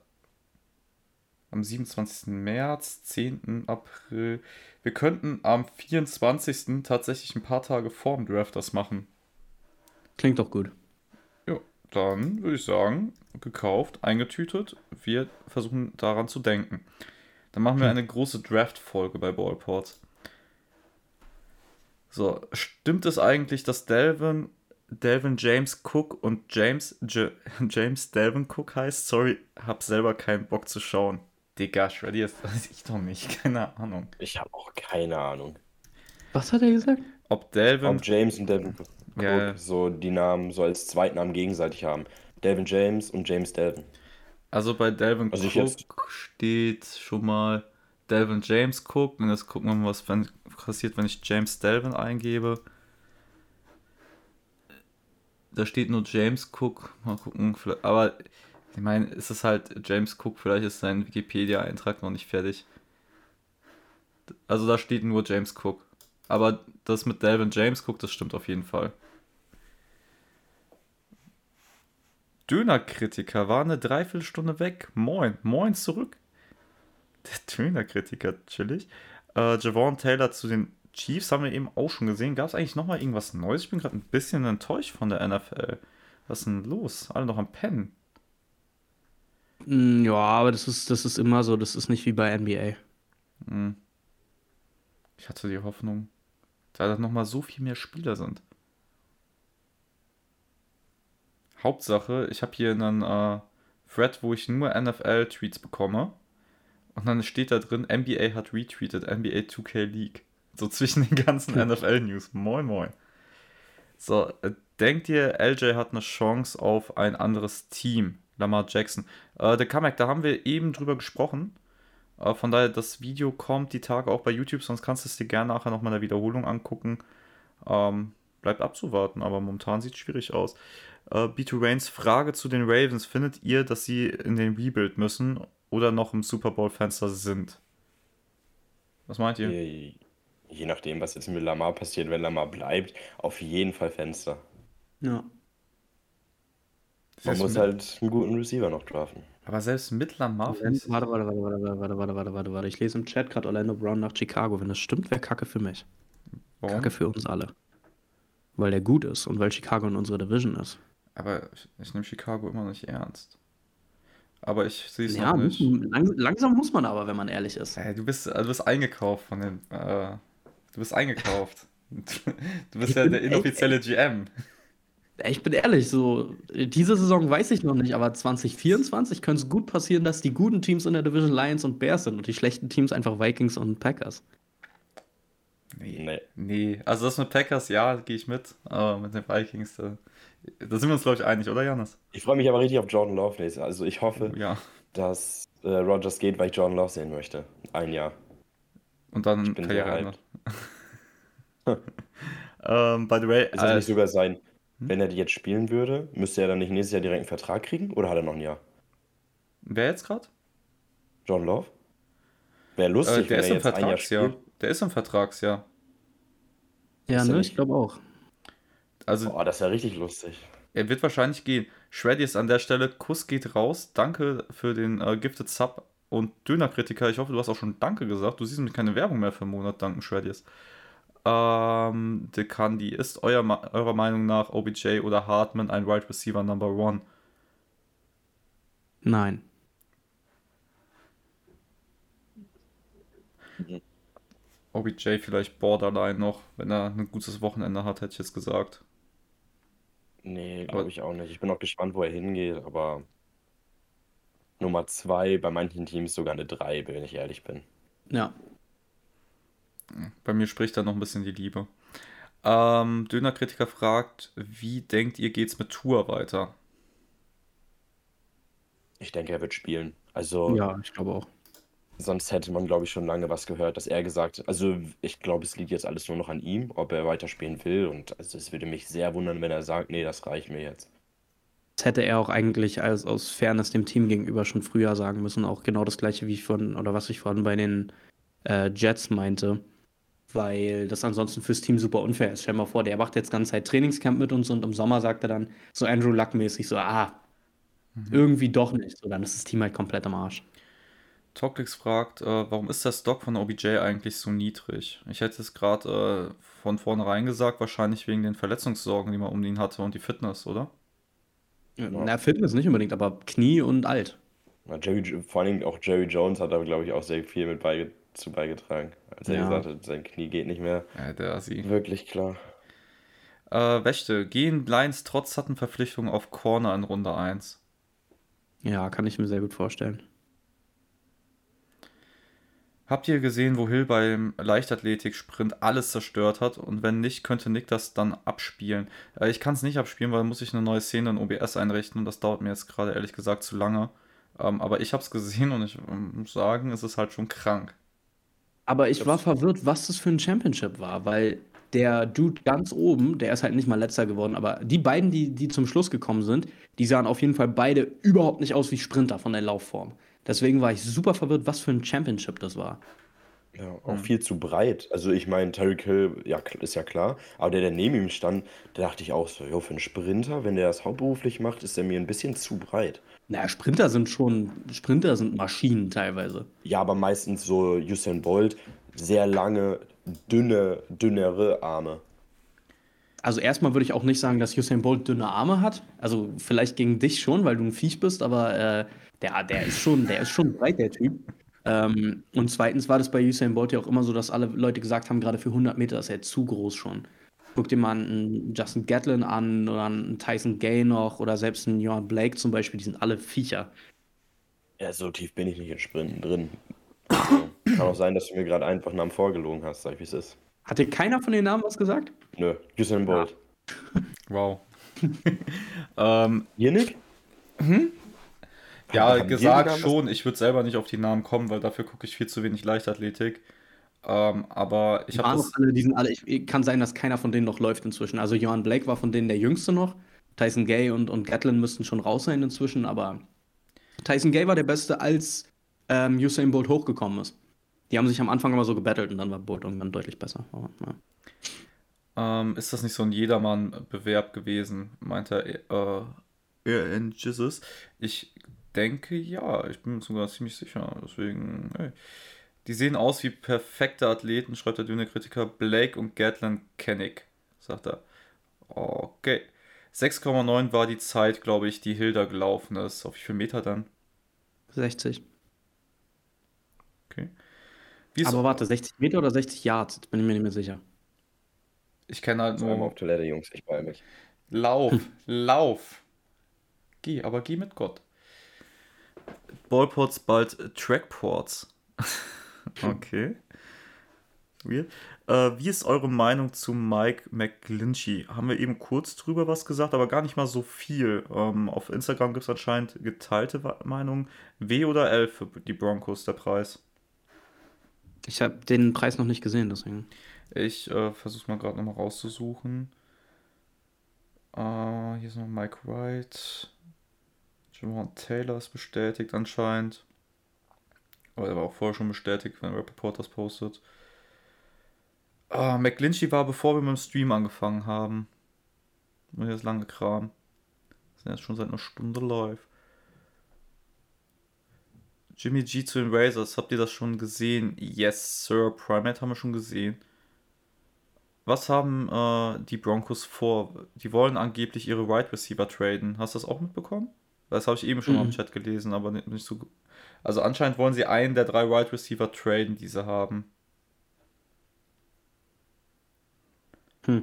am 27. März, 10. April. Wir könnten am 24. tatsächlich ein paar Tage vor dem Draft das machen. Klingt doch gut. Ja, dann würde ich sagen, gekauft, eingetütet. Wir versuchen daran zu denken. Dann machen wir eine große Draft-Folge bei Ballports. So, stimmt es eigentlich, dass Delvin, Delvin James Cook und James, J James Delvin Cook heißt? Sorry, hab selber keinen Bock zu schauen. Digga, Shreddy, das weiß ich doch nicht, keine Ahnung. Ich habe auch keine Ahnung. Was hat er gesagt? Ob Delvin, Ob James und Devin Cook Ja. so die Namen so als Zweitnamen gegenseitig haben. Delvin James und James Delvin. Also bei Delvin Also Cook steht schon mal Delvin James Cook. Und jetzt gucken wir mal, was wenn, passiert, wenn ich James Delvin eingebe. Da steht nur James Cook. Mal gucken. vielleicht- Aber ich meine, ist es halt James Cook. Vielleicht ist sein Wikipedia-Eintrag noch nicht fertig. Also da steht nur James Cook. Aber das mit Delvin James guckt, das stimmt auf jeden Fall. Dönerkritiker war eine Dreiviertelstunde weg. Moin, moin zurück. Der Dönerkritiker, chillig. Äh, Javon Taylor zu den Chiefs haben wir eben auch schon gesehen. Gab es eigentlich nochmal irgendwas Neues? Ich bin gerade ein bisschen enttäuscht von der NFL. Was ist denn los? Alle noch am Pennen. Mm, Ja, aber das ist, das ist immer so, das ist nicht wie bei NBA. Hm. Ich hatte die Hoffnung, da dann nochmal so viel mehr Spieler sind. Hauptsache, ich habe hier einen äh, Thread, wo ich nur NFL-Tweets bekomme. Und dann steht da drin, NBA hat retweetet, NBA 2K League. So zwischen den ganzen NFL-News. Moin, moin. So, äh, denkt ihr, LJ hat eine Chance auf ein anderes Team? Lamar Jackson. Äh, der Comeback, da haben wir eben drüber gesprochen. Äh, von daher, das Video kommt die Tage auch bei YouTube, sonst kannst du es dir gerne nachher nochmal in der Wiederholung angucken. Ähm, bleibt abzuwarten, aber momentan sieht es schwierig aus. Äh, B2 Reigns, Frage zu den Ravens. Findet ihr, dass sie in den Rebuild müssen oder noch im Super Bowl-Fenster sind? Was meint ihr? Je, je nachdem, was jetzt mit Lamar passiert, wenn Lamar bleibt, auf jeden Fall Fenster. Ja. Man Selbst muss mit, halt einen guten Receiver noch draften. aber selbst mit Lamar warte, warte, warte, warte, warte, warte, warte, warte, warte. Ich lese im Chat gerade Orlando Brown nach Chicago. Wenn das stimmt, wäre Kacke für mich. Warum? Kacke für uns alle. Weil der gut ist und weil Chicago in unserer Division ist. Aber ich, ich nehme Chicago immer nicht ernst. Aber ich sehe es Ja, noch nicht. lang, langsam muss man aber, wenn man ehrlich ist. Hey, du bist, also du bist eingekauft von den. Äh, du bist eingekauft. Du bist Ich ja bin der echt- inoffizielle GM. Ich bin ehrlich, so diese Saison weiß ich noch nicht, aber 2024 könnte es gut passieren, dass die guten Teams in der Division Lions und Bears sind und die schlechten Teams einfach Vikings und Packers. Nee. Nee. Nee. Also das mit Packers, ja, gehe ich mit. Aber mit den Vikings, da, da sind wir uns, glaube ich, einig, oder Janis? Ich freue mich aber richtig auf Jordan Love nächstes Jahr. Also ich hoffe, Ja. dass äh, Rogers geht, weil ich Jordan Love sehen möchte. Ein Jahr. Und dann Ich bin sehr Karriereende. ähm, by the way, Ist das äh, nicht sogar sein, Hm? wenn er die jetzt spielen würde, müsste er dann nicht nächstes Jahr direkt einen Vertrag kriegen? Oder hat er noch ein Jahr? wer jetzt gerade? Jordan Love? Wäre Äh, lustig, der wenn ist er im jetzt ein Jahr Vertragsjahr. spielt. Der ist im Vertragsjahr. Ja, Ist ne, ich glaube auch. Also Boah, das wäre richtig lustig. Er wird wahrscheinlich gehen. Shreddy ist an der Stelle. Kuss geht raus. Danke für den äh, Gifted Sub und Dönerkritiker. Ich hoffe, du hast auch schon Danke gesagt. Du siehst nämlich keine Werbung mehr für einen Monat. Danken, Shreddies. Ähm, De Candy. Ist euer, eurer Meinung nach OBJ oder Hartman ein Wide Receiver Number One? Nein. OBJ vielleicht Borderline noch, wenn er ein gutes Wochenende hat, hätte ich jetzt gesagt. Nee, Aber- glaube ich auch nicht. Ich bin auch gespannt, wo er hingeht, aber Nummer zwei, bei manchen Teams sogar eine drei, wenn ich ehrlich bin. Ja. Bei mir spricht da noch ein bisschen die Liebe. Ähm, Dönerkritiker fragt, wie denkt ihr, geht's mit Tour weiter? Ich denke, er wird spielen. Also, Ja, ich glaube auch. Sonst hätte man, glaube ich, schon lange was gehört, dass er gesagt Also, ich glaube, es liegt jetzt alles nur noch an ihm, ob er weiterspielen will. Und also, es würde mich sehr wundern, wenn er sagt, nee, das reicht mir jetzt. Das hätte er auch eigentlich als, aus Fairness dem Team gegenüber schon früher sagen müssen. Auch genau das gleiche, wie ich von, oder was ich vorhin bei den äh, Jets meinte. Weil das ansonsten fürs Team super unfair ist. Stell dir mal vor, der macht jetzt ganze Zeit Trainingscamp mit uns und im Sommer sagt er dann so Andrew Luck-mäßig so, ah, irgendwie doch nicht. So, dann ist das Team halt komplett am Arsch. Toklix fragt, äh, warum ist der Stock von OBJ eigentlich so niedrig? Ich hätte es gerade äh, von vornherein gesagt, wahrscheinlich wegen den Verletzungssorgen, die man um ihn hatte und die Fitness, oder? Na, Fitness nicht unbedingt, aber Knie und alt. Na, Jerry, vor allem auch Jerry Jones hat da, glaube ich, auch sehr viel mit beige zu beigetragen. Als er Ja. gesagt hat, sein Knie geht nicht mehr. Ja, der Assi. Wirklich klar. Äh, Wächte, gehen Lions trotz Sutton-Verpflichtung auf Corner in Runde 1? Ja, kann ich mir sehr gut vorstellen. Habt ihr gesehen, wo Hill beim Leichtathletik-Sprint alles zerstört hat? Und wenn nicht, könnte Nick das dann abspielen. Äh, ich kann es nicht abspielen, weil muss ich eine neue Szene in OBS einrichten und das dauert mir jetzt gerade ehrlich gesagt zu lange. Ähm, aber ich habe es gesehen und ich ähm, muss sagen, es ist halt schon krank. Aber ich war verwirrt, was das für ein Championship war, weil der Dude ganz oben, der ist halt nicht mal letzter geworden, aber die beiden, die, die zum Schluss gekommen sind, die sahen auf jeden Fall beide überhaupt nicht aus wie Sprinter von der Laufform. Deswegen war ich super verwirrt, was für ein Championship das war. Ja, auch Hm. viel zu breit. Also ich meine, Tyreek Hill, ja, ist ja klar, aber der, der neben ihm stand, da dachte ich auch so, jo, für einen Sprinter, wenn der das hauptberuflich macht, ist der mir ein bisschen zu breit. Naja, Sprinter sind schon, Sprinter sind Maschinen teilweise. Ja, aber meistens so Usain Bolt, sehr lange, dünne, dünnere Arme. Also erstmal würde ich auch nicht sagen, dass Usain Bolt dünne Arme hat. Also vielleicht gegen dich schon, weil du ein Viech bist, aber äh, der, der ist schon, der ist schon breit, der Typ. Ähm, und zweitens war das bei Usain Bolt ja auch immer so, dass alle Leute gesagt haben, gerade für 100 Meter ist er zu groß schon. Guck dir mal einen Justin Gatlin an oder einen Tyson Gay noch oder selbst einen Johan Blake zum Beispiel, die sind alle Viecher. Ja, so tief bin ich nicht in Sprinten drin. Also, kann auch sein, dass du mir gerade einfach Namen vorgelogen hast, sag ich, wie es ist. Hat dir keiner von den Namen was gesagt? Nö, Usain Bolt. Wow. ähm, Yannick? ja, Haben wir gesagt schon. Ich würde selber nicht auf die Namen kommen, weil dafür gucke ich viel zu wenig Leichtathletik. Ähm, aber ich habe das. alle, die sind alle, ich, kann sein, dass keiner von denen noch läuft inzwischen. Also Johan Blake war von denen der jüngste noch. Tyson Gay und, und Gatlin müssten schon raus sein inzwischen, aber Tyson Gay war der Beste, als ähm, Usain Bolt hochgekommen ist. Die haben sich am Anfang immer so gebettelt und dann war Bolt irgendwann deutlich besser. Aber, ja. Ähm, ist das nicht so ein Jedermann-Bewerb gewesen, meinte er, äh, er in Jesus. Ich denke ja, ich bin mir sogar ziemlich sicher. Deswegen, hey. Die sehen aus wie perfekte Athleten, schreibt der dünne Kritiker. Blake und Gatlin Kennick, sagt er. Okay. 6,9 war die Zeit, glaube ich, die Hilda gelaufen ist. Auf wie viel Meter dann? 60. Okay. Aber warte, 60 Meter oder 60 Yards? Jetzt bin ich mir nicht mehr sicher. ich kenne halt nur auf Toilette, Jungs, ich bei mich. Lauf, lauf. Geh, aber geh mit Gott. Ballports bald Trackports. okay. Weird. Äh, wie ist eure Meinung zu Mike McGlinchey? Haben wir eben kurz drüber was gesagt, aber gar nicht mal so viel. Ähm, auf Instagram gibt es anscheinend geteilte Meinungen. W oder L für die Broncos, der Preis? Ich habe den Preis noch nicht gesehen, deswegen. Ich äh, versuche mal gerade nochmal rauszusuchen. Äh, hier ist noch Mike Wright. Javon Taylor ist bestätigt anscheinend. Aber er war auch vorher schon bestätigt, wenn Rappaport das postet. Ah, McGlinchey war, bevor wir mit dem Stream angefangen haben. Und ist lange Kram. Wir sind jetzt schon seit einer Stunde live. Jimmy G zu den Razors, habt ihr das schon gesehen? Yes, Sir. Primate haben wir schon gesehen. Was haben äh, die Broncos vor? Die wollen angeblich ihre Wide Receiver traden. Hast du das auch mitbekommen? Das habe ich eben schon mal im Mhm. Chat gelesen, aber nicht, so. gu- Also anscheinend wollen sie einen der drei Wide Receiver traden, die sie haben. Hm.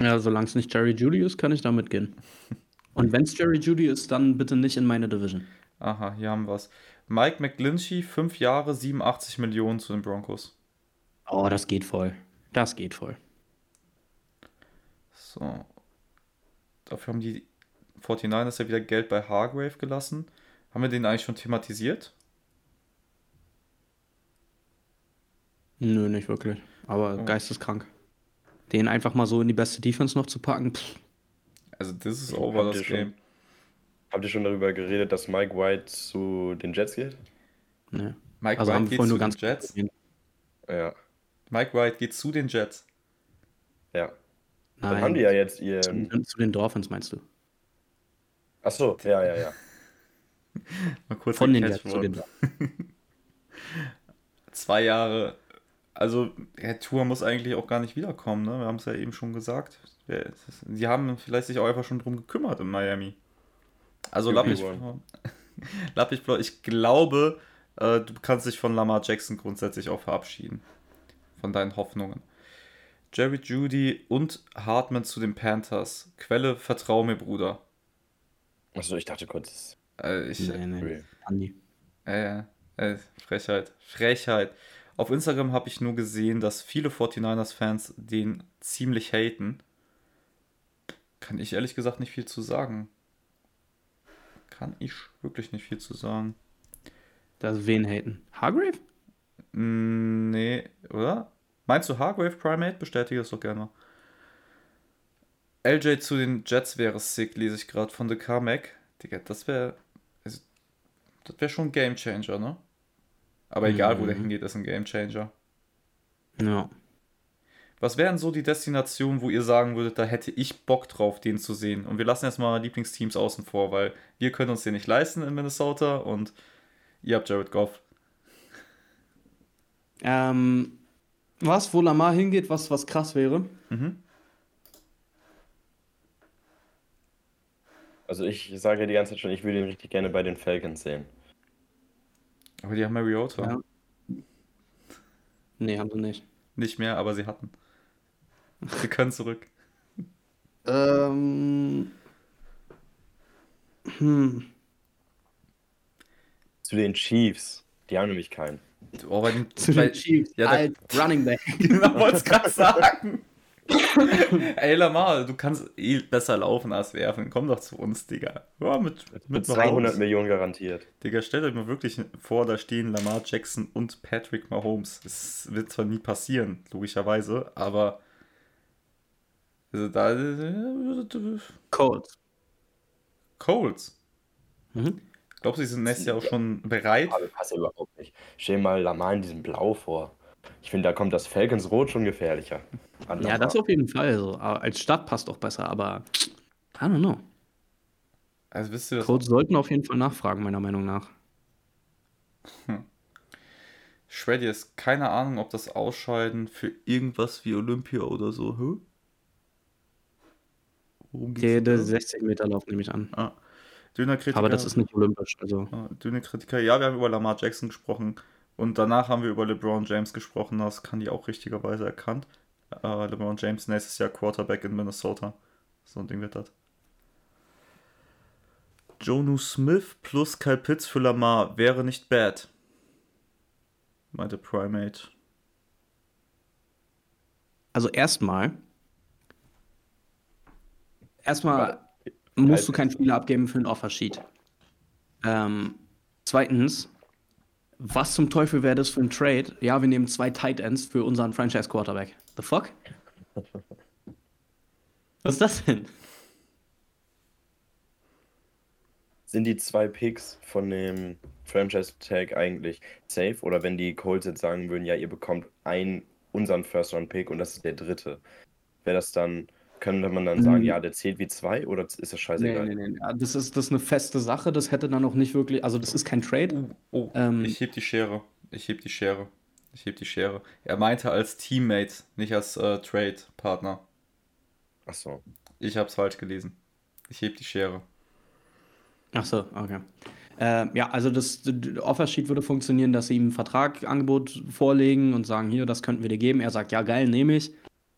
Ja, solange es nicht Jerry Judy ist, kann ich da mitgehen. Und wenn es Jerry Judy ist, dann bitte nicht in meine Division. Aha, hier haben wir es. Mike McGlinchey, 5 Jahre, 87 Millionen zu den Broncos. Oh, das geht voll. Das geht voll. So. Dafür haben die 49ers ja wieder Geld bei Hargrave gelassen. Haben wir den eigentlich schon thematisiert? Nö, nicht wirklich. Aber Oh. geisteskrank. Den einfach mal so in die beste Defense noch zu packen. Pff, Also, das ist over, das schon- Game. Habt ihr schon darüber geredet, dass Mike White zu den Jets geht? ne. Mike Also wir geht zu nur den ganz Jets. Ja, Mike Wright geht zu den Jets. ja. Dann Nein. haben die ja jetzt zu, den- zu den Dolphins meinst du? Achso, ja, ja, ja. Mal kurz Von den zu den. Zwei Jahre. Also, Herr Tour muss eigentlich auch gar nicht wiederkommen, ne? Wir haben es ja eben schon gesagt. Sie haben vielleicht sich auch einfach schon drum gekümmert in Miami. Also, QB Lappich, one. Lappich, ich glaube, äh, du kannst dich von Lamar Jackson grundsätzlich auch verabschieden. Von deinen Hoffnungen. Jerry Judy und Hartman zu den Panthers. Quelle, vertrau mir, Bruder. Achso, ich dachte kurz. Äh, ich, Nee, nee. Andi. Äh, äh, Frechheit. Frechheit. Auf Instagram habe ich nur gesehen, dass viele 49ers-Fans den ziemlich haten. Kann ich ehrlich gesagt nicht viel zu sagen. Kann ich wirklich nicht viel zu sagen. Das wen haten? Hargrave? Mm, Nee, oder? Meinst du Hargrave Primate? Bestätige das doch gerne mal. LJ zu den Jets wäre sick, lese ich gerade von The Carmack. Digga, das wäre. Also, Das wäre schon ein Gamechanger, ne? Aber egal, wo der Mhm. hingeht, ist ein Gamechanger. Ja. Was wären so die Destinationen, wo ihr sagen würdet, da hätte ich Bock drauf, den zu sehen? Und wir lassen jetzt mal Lieblingsteams außen vor, weil wir können uns den nicht leisten in Minnesota und ihr habt Jared Goff. Ähm, was, wo Lamar hingeht, was, was krass wäre? Mhm. Also ich sage ja die ganze Zeit schon, ich würde ihn richtig gerne bei den Falcons sehen. Aber die haben Mariota. Ja. Nee, haben sie nicht. Nicht mehr, aber sie hatten. Sie können zurück. Ähm. Hm. Zu den Chiefs. Die haben nämlich keinen. Oh, bei den, Zu bei, den Chiefs. ja, da- Alt Running Back. Genau, wollte es gerade sagen. Ey, Lamar, du kannst eh besser laufen als werfen. Komm doch zu uns, Digga. Ja, mit, mit, Mit Mahomes. 200 Millionen garantiert. Digga, stellt euch mal wirklich vor, da stehen Lamar Jackson und Patrick Mahomes. Das wird zwar nie passieren, logischerweise, aber also da äh, Colts. Colts. Mhm. Glaubst du, sie sind nächstes Jahr auch schon bereit? Aber passt ja überhaupt nicht. Stell dir mal Lamar in diesem Blau vor. Ich finde, da kommt das Falcons Rot schon gefährlicher. Ja, das auf jeden Fall. So. Als Stadt passt auch besser, aber I don't know. Also wisst ihr das? Colts sollten auf jeden Fall nachfragen, meiner Meinung nach. Shreddy ist keine Ahnung, ob das Ausscheiden für irgendwas wie Olympia oder so. Hä? Worum geht's Jede da? 60 Meter Lauf nehme ich an. Ah. Dünner Kritiker. Aber das ist nicht olympisch. Also. Dünne Kritiker. Ja, wir haben über Lamar Jackson gesprochen. Und danach haben wir über LeBron James gesprochen. Das kann die auch richtigerweise erkannt. Äh, LeBron James nächstes Jahr Quarterback in Minnesota. So ein Ding wird das. Jonu Smith plus Kyle Pitts für Lamar wäre nicht bad. Meinte Primate. Also erstmal. Erstmal musst du keinen Spieler abgeben für ein Offersheet. Ähm, zweitens, was zum Teufel wäre das für ein Trade? Ja, wir nehmen zwei Tight Ends für unseren Franchise Quarterback. The fuck? Was ist das denn? Sind die zwei Picks von dem Franchise-Tag eigentlich safe? Oder wenn die Colts jetzt sagen würden, ja, ihr bekommt einen, unseren First-Round-Pick und das ist der dritte, wäre das dann, könnte man dann sagen, Mhm. ja, der zählt wie zwei oder ist das Nee, scheißegal? nee, nee. Ja, Das ist, das ist eine feste Sache. Das hätte dann auch nicht wirklich. Also, das ist kein Trade. Oh, Ähm, ich heb die Schere. Ich heb die Schere. Ich heb die Schere. Er meinte als Teammate, nicht als äh, Trade-Partner. Ach so. Ich hab's falsch gelesen. Ich heb die Schere. Ach so, okay. Ähm, ja, also das, das Offersheet würde funktionieren, dass sie ihm ein Vertragangebot vorlegen und sagen, hier, das könnten wir dir geben. Er sagt, ja, geil, nehme ich.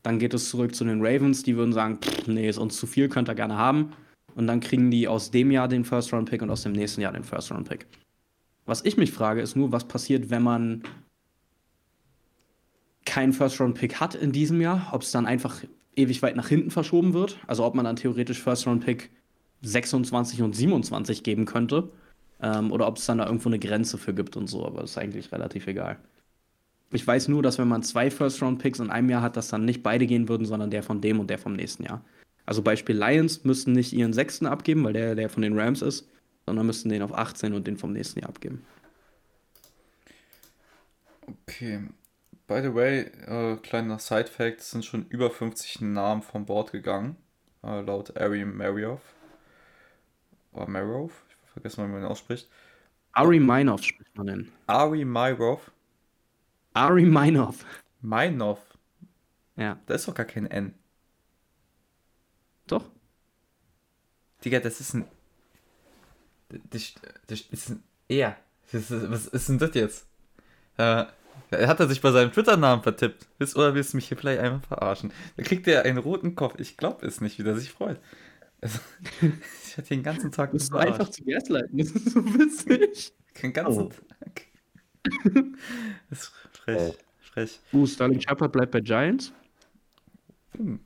Dann geht es zurück zu den Ravens, die würden sagen, pff, nee, ist uns zu viel, könnt ihr gerne haben. Und dann kriegen die aus dem Jahr den First-Round-Pick und aus dem nächsten Jahr den First-Round-Pick. Was ich mich frage, ist nur, was passiert, wenn man keinen First-Round-Pick hat in diesem Jahr, ob es dann einfach ewig weit nach hinten verschoben wird. Also ob man dann theoretisch First-Round-Pick 26 und 27 geben könnte. Ähm, oder ob es dann da irgendwo eine Grenze für gibt und so, aber das ist eigentlich relativ egal. Ich weiß nur, dass wenn man zwei First-Round-Picks in einem Jahr hat, dass dann nicht beide gehen würden, sondern der von dem und der vom nächsten Jahr. Also Beispiel Lions müssten nicht ihren sechsten abgeben, weil der der von den Rams ist, sondern müssten den auf 18 und den vom nächsten Jahr abgeben. Okay. By the way, äh, kleiner Side-Fact: es sind schon über 50 Namen vom Board gegangen. Äh, laut Ari Marioff. Oder Marioff? Ich vergesse mal, wie man ihn ausspricht. Ari Meinhof spricht man den. Ari Marioff. Ari Meinhof. Meinhoff. Ja, Da ist doch gar kein N. doch. Digga, das ist ein. Das, das ist ein R. Ist, was ist denn das jetzt? Äh, hat er sich bei seinem Twitter-Namen vertippt? Willst, oder willst du mich hier vielleicht einmal verarschen? Da kriegt er einen roten Kopf. Ich glaube es nicht, wie der sich freut. Also, ich hatte den ganzen Tag Das ist so einfach zu gaslighten. Das ist so witzig. Den ganzen Oh. Tag. Das frech. Oh. Frech. Uh, Sterling Shepard bleibt bei Giants. Hm.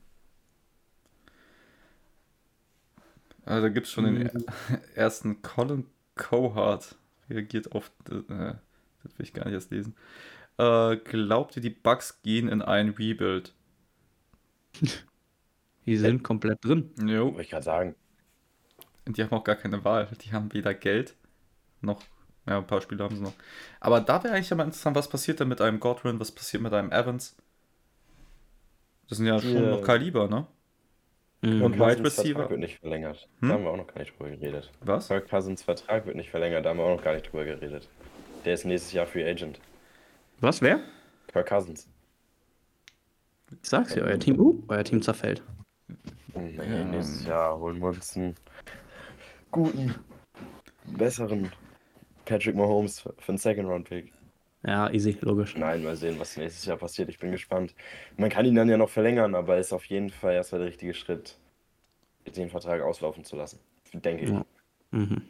Also gibt es schon den Mhm. ersten Colin Cohart reagiert auf. Äh, das will ich gar nicht erst lesen. Äh, glaubt ihr, die Bugs gehen in ein Rebuild? Die sind komplett drin. Jo. Wollte ich gerade sagen. Und die haben auch gar keine Wahl. Die haben weder Geld noch Ja, ein paar Spiele haben sie noch. Aber da wäre eigentlich mal interessant, was passiert denn mit einem Godwin, was passiert mit einem Evans? Das sind ja schon Ja. noch Kaliber, ne? Mhm. Und Wide Cousins Receiver? Vertrag wird nicht verlängert. Hm? Da haben wir auch noch gar nicht drüber geredet. Was? Kirk Cousins Vertrag wird nicht verlängert, da haben wir auch noch gar nicht drüber geredet. Der ist nächstes Jahr Free Agent. Was, wer? Kirk Cousins. Ich sag's ja, euer Team, uh, euer Team zerfällt. Nee, Ja. nächstes Jahr holen wir uns einen guten, besseren Patrick Mahomes für einen Second-Round-Pick. Ja, easy, logisch. Nein, mal sehen, was nächstes Jahr passiert. Ich bin gespannt. Man kann ihn dann ja noch verlängern, aber ist auf jeden Fall erstmal der richtige Schritt, den Vertrag auslaufen zu lassen. Denke ich. Ja. Mhm.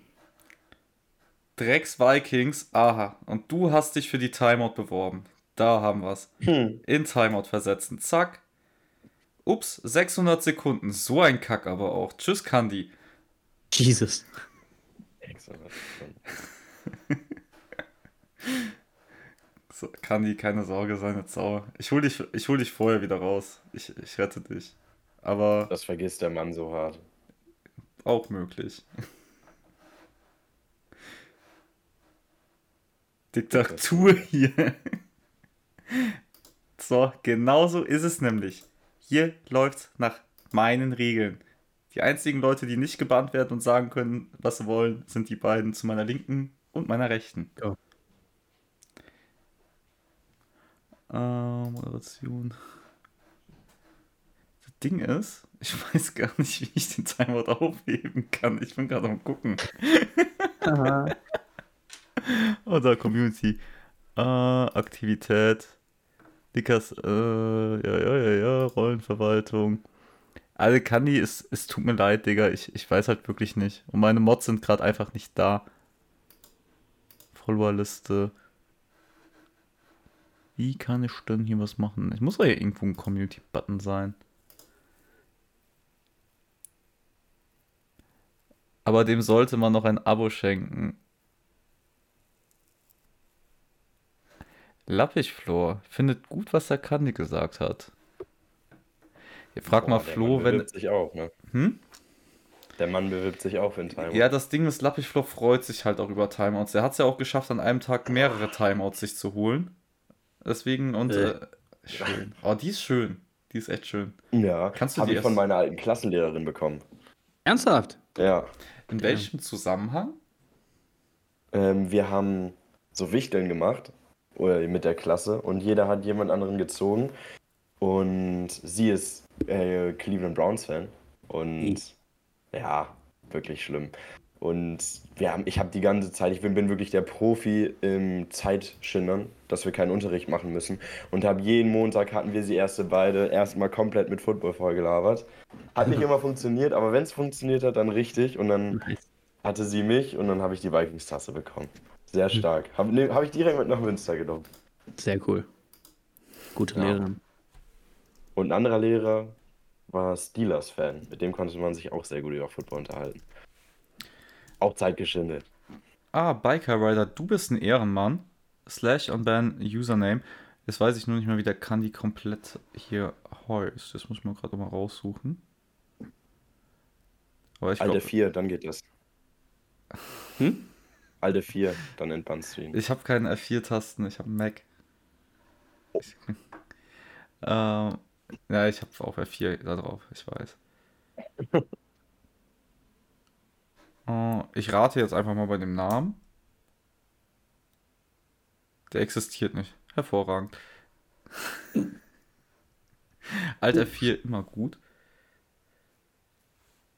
Drecks Vikings, aha. Und du hast dich für die Timeout beworben. Da haben wir's. Hm. In Timeout versetzen. Zack. Ups, 600 Sekunden. So ein Kack aber auch. Tschüss, Candy. Jesus. Excellent. So, Candy, keine Sorge, sei nicht sauer. Ich hol dich, ich hol dich vorher wieder raus. Ich, ich rette dich. Aber Das vergisst der Mann so hart. auch möglich. Diktatur hier. So, genauso ist es nämlich. Hier läuft's nach meinen Regeln. Die einzigen Leute, die nicht gebannt werden und sagen können, was sie wollen, sind die beiden zu meiner Linken und meiner Rechten. Ja. Äh, Moderation. Das Ding ist, ich weiß gar nicht, wie ich den Timeout aufheben kann. Ich bin gerade am gucken. Oder Community. Äh, Aktivität. Dickers, äh, ja, ja, ja, ja, Rollenverwaltung. Also Candy, es, es tut mir leid, Digga. Ich, ich weiß halt wirklich nicht. Und meine Mods sind gerade einfach nicht da. Followerliste. Wie kann ich denn hier was machen? Ich muss doch hier irgendwo ein Community-Button sein. Aber dem sollte man noch ein Abo schenken. Lappichflor findet gut, was der Kandi gesagt hat. Ihr fragt mal Boah, der Flo, wenn. sich auch, ne? Hm? Der Mann bewirbt sich auch für einen Timeout. Ja, das Ding ist, Lappichflor freut sich halt auch über Timeouts. Er hat es ja auch geschafft, an einem Tag mehrere Timeouts sich zu holen. Deswegen und. Äh. Äh, schön. Oh, die ist schön. Die ist echt schön. Ja, Kannst du habe die ich von erst- meiner alten Klassenlehrerin bekommen. Ernsthaft? Ja. In welchem Zusammenhang? Ähm, wir haben so Wichteln gemacht oder mit der Klasse und jeder hat jemand anderen gezogen. Und sie ist äh, Cleveland Browns Fan. Und Mhm. Ja, wirklich schlimm. Und wir haben, ich habe die ganze Zeit, ich bin, bin wirklich der Profi im Zeitschindern, dass wir keinen Unterricht machen müssen. Und habe jeden Montag hatten wir sie erste beide erstmal komplett mit Football vollgelabert. Hat nicht immer funktioniert, aber wenn es funktioniert hat, dann richtig. Und dann hatte sie mich und dann habe ich die Vikings-Tasse bekommen. Sehr stark. Habe ne, hab ich direkt mit nach Münster genommen. Sehr cool. Gute Ja. Lehrerin. Und ein anderer Lehrer war Steelers-Fan. Mit dem konnte man sich auch sehr gut über Football unterhalten. Auch zeitgeschindet. Ah, Biker Rider, du bist ein Ehrenmann. Slash und dann Username. Jetzt weiß ich nur nicht mehr, wie der Kandi komplett hier heißt. Das muss mal gerade mal raussuchen. Aber ich Alte glaube, 4, dann geht das. Hm? Alte 4, dann Endband Stream. ich habe keine F4-Tasten, ich habe Mac. Ich, ähm, ja, ich habe auch F4 da drauf, ich weiß. Äh, ich rate jetzt einfach mal bei dem Namen. Der existiert nicht. Hervorragend. Alt F4 immer gut.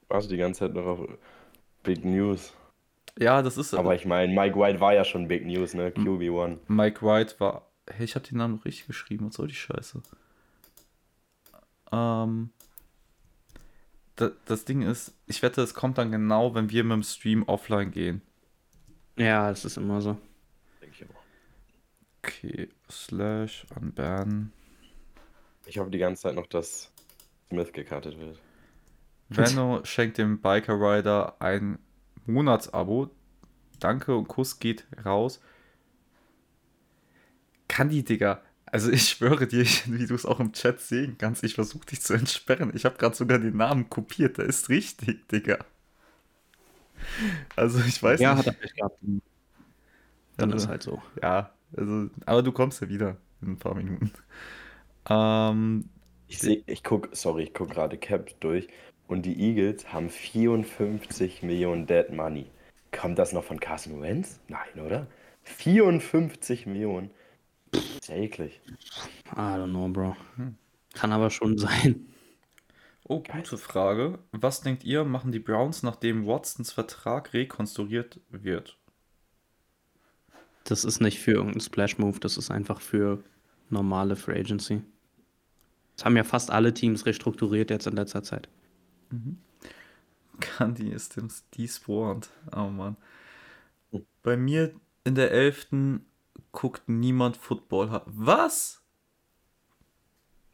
Warst du die ganze Zeit noch auf Big News? Ja, das ist. Aber ich meine, Mike White war ja schon Big News, ne? QB1. Mike White war. Hey, ich habe den Namen noch richtig geschrieben. Was soll die Scheiße? Ähm. Da, das Ding ist, ich wette, es kommt dann genau, wenn wir mit dem Stream offline gehen. Ja, das ist immer so. Denke ich auch. Okay, slash unban. Ich hoffe die ganze Zeit noch, dass Smith gekartet wird. Venno schenkt dem Biker Rider ein Monatsabo. Danke und Kuss geht raus. Kandi, Digga. Also ich schwöre dir, wie du es auch im Chat sehen kannst, ich versuche dich zu entsperren. Ich habe gerade sogar den Namen kopiert. Der ist richtig, Digga. Also ich weiß ja, nicht. hat er recht gehabt. Dann Also- ist halt so. Ja, also, aber du kommst ja wieder in ein paar Minuten. Ähm, Ich sehe, ich guck, sorry, ich guck gerade Cap durch und die Eagles haben 54 Millionen Dead Money. Kommt das noch von Carson Wentz? Nein, oder? 54 Millionen. Ist ja eklig. I don't know, Bro. Hm. Kann aber schon sein. oh, gute Frage. Was denkt ihr, machen die Browns, nachdem Watsons Vertrag rekonstruiert wird? Das ist nicht für irgendeinen Splash-Move, das ist einfach für normale Free Agency. Das haben ja fast alle Teams restrukturiert jetzt in letzter Zeit. Candy ist dem despawned. Oh Mann. Bei mir in der 11. guckt niemand Football. Was?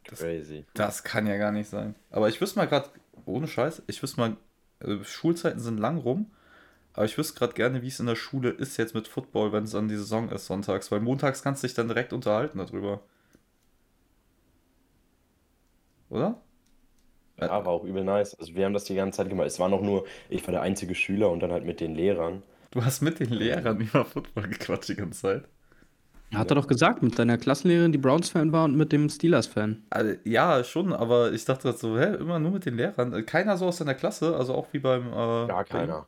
Crazy. Das kann ja gar nicht sein. Aber ich wüsste mal gerade, ohne Scheiß, ich wüsste mal, äh, Schulzeiten sind lang rum, aber ich wüsste gerade gerne, wie es in der Schule ist jetzt mit Football, wenn es an die Saison ist sonntags, weil montags kannst du dich dann direkt unterhalten darüber. Oder? Ja, war auch übel nice. Also wir haben das die ganze Zeit gemacht. Es war noch nur, ich war der einzige Schüler und dann halt mit den Lehrern. Du hast mit den Lehrern über Football gequatscht die ganze Zeit. Hat er doch gesagt, mit deiner Klassenlehrerin, die Browns-Fan war und mit dem Steelers-Fan. Also, ja, schon, aber ich dachte so, hä, immer nur mit den Lehrern. Keiner so aus deiner Klasse, also auch wie beim. Äh, Gar keiner.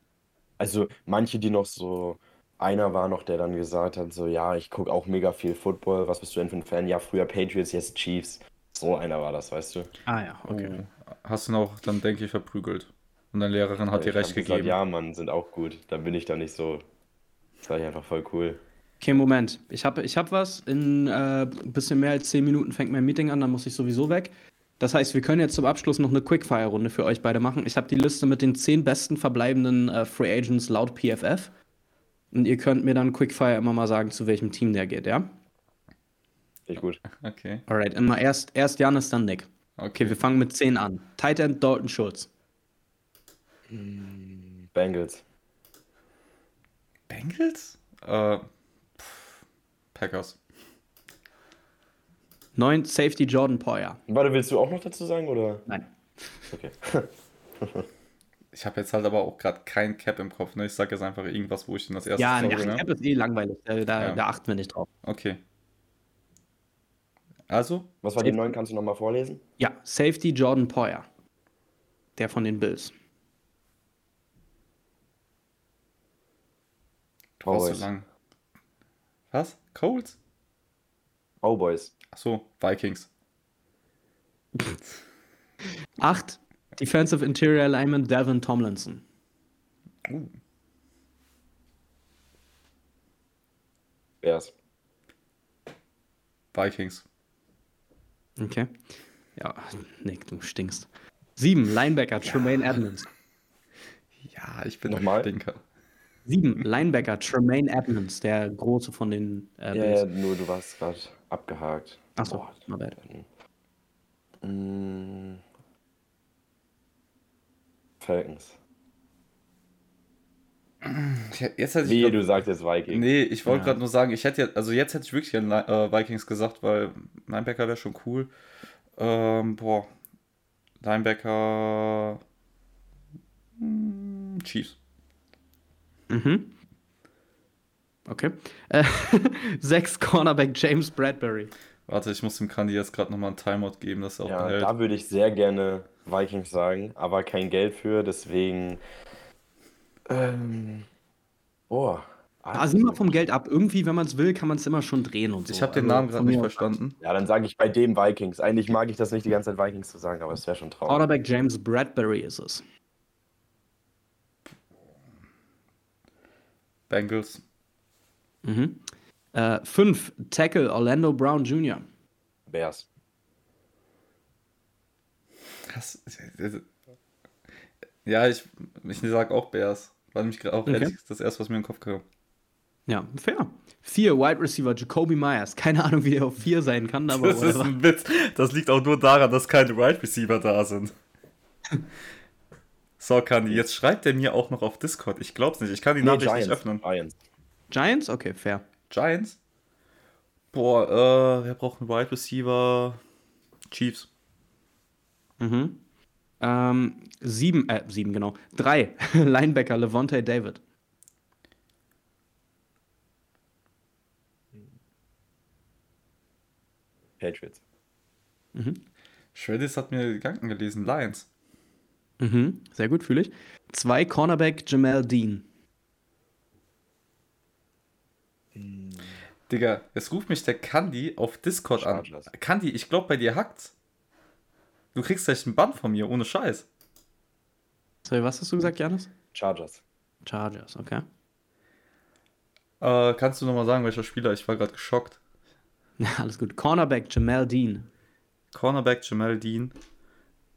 Also manche, die noch so, einer war noch, der dann gesagt hat, so, ja, ich gucke auch mega viel Football. Was bist du denn für ein Fan? Ja, früher Patriots, jetzt Chiefs. So einer war das, weißt du. Ah ja, Oh, hast du ihn auch dann, denke ich, verprügelt. Und deine Lehrerin hat Ich dir recht hab gesagt, gegeben. ja, Mann, sind auch gut. Dann bin ich da nicht so. Das war ich einfach voll cool. Okay, Moment. Ich habe ich hab was. In äh, ein bisschen mehr als 10 Minuten fängt mein Meeting an, dann muss ich sowieso weg. Das heißt, wir können jetzt zum Abschluss noch eine Quickfire-Runde für euch beide machen. Ich habe die Liste mit den 10 besten verbleibenden äh, Free Agents laut PFF. Und ihr könnt mir dann Quickfire immer mal sagen, zu welchem Team der geht, ja? Echt gut. Okay. Alright, immer erst, erst Janis, dann Nick. Okay. Okay, wir fangen mit 10 an. Tight End Dalton Schultz. Bengals. Bengals? Äh, pff, Packers. 9 Safety Jordan Poyer. Warte, willst du auch noch dazu sagen, oder? Nein. Okay. Ich habe jetzt halt aber auch gerade kein Cap im Kopf. Ne? Ich sage jetzt einfach irgendwas, wo ich denn das erste Ja, sorge, ja, ne? Cap ist eh langweilig. Da, da, Ja. da achten wir nicht drauf. Okay. Also, Was war die neuen? Kannst du nochmal vorlesen? Ja, Safety Jordan Poyer. Der von den Bills. du brauchst so lang. Was? Colts? Cowboys. Achso, Vikings. 8 Defensive Interior Alignment Devin Tomlinson. Uh, Bears. Vikings. Okay. Ja, Nick, du stinkst. 7 Linebacker Tremaine Edmonds. Ja, ich bin Nochmal? ein Stinker. 7 Linebacker Tremaine Edmonds, der große von den äh, Ja, ja, nur du warst gerade abgehakt. Achso, my bad. Mm. Falcons. Ich- Jetzt hätte ich Wie, glaub- du sagst jetzt Vikings. Nee, ich wollte Ja. gerade nur sagen, ich hätte jetzt, also jetzt hätte ich wirklich gerne äh, Vikings gesagt, weil Linebacker wäre schon cool. Ähm, boah. Linebacker. hm, Chiefs. Mhm. Okay. Äh, 6 Cornerback James Bradbury. Warte, ich muss dem Kandi jetzt gerade nochmal einen Timeout geben, dass er auch Ja, behält. da würde ich sehr gerne Vikings sagen, aber kein Geld für, deswegen. Ähm. Boah. Ah, sieh mal vom Geld ab. Irgendwie, wenn man es will, kann man es immer schon drehen und so. Ich habe den Also, Namen gerade von nicht verstanden. Ja, dann sage ich bei dem Vikings. Eigentlich mag ich das nicht, die ganze Zeit Vikings zu sagen, aber es wäre schon traurig. Quarterback James Bradbury ist es. Bengals. Mhm. Äh, 5 Tackle Orlando Brown Jr. Bears. Krass. Ja, ich, ich sag auch Bears. War nämlich gerade auch Okay. ehrlich das erste, was mir in den Kopf kam. Ja, fair. 4 Wide Receiver Jacoby Myers. Keine Ahnung, wie der auf 4 sein kann, aber Das ist whatever. ein Witz. Das liegt auch nur daran, dass keine Wide Receiver da sind. So, Kandi, jetzt schreibt er mir auch noch auf Discord. Ich glaub's nicht. Ich kann die nee, Nachricht Giants. nicht öffnen. Giants. Giants? Okay, fair. Giants? Boah, äh, wer braucht einen Wide Receiver? Chiefs. Mhm. Ähm, sieben, äh, sieben, genau. Drei. Linebacker, Levante David. Patriots. Mhm. Shreddis hat mir Gedanken gelesen. Lions. Mhm. Sehr gut, fühle ich. Zwei Cornerback Jamal Dean. Digga, jetzt ruft mich der Kandi auf Discord an. Kandi, ich glaube, bei dir hackt's. Du kriegst gleich einen Bann von mir, ohne Scheiß. Sorry, was hast du gesagt, Janis? Chargers. Chargers, okay. Äh, kannst du nochmal sagen, welcher Spieler? Ich war gerade geschockt. Ja, alles gut. Cornerback Jamal Dean. Cornerback Jamal Dean.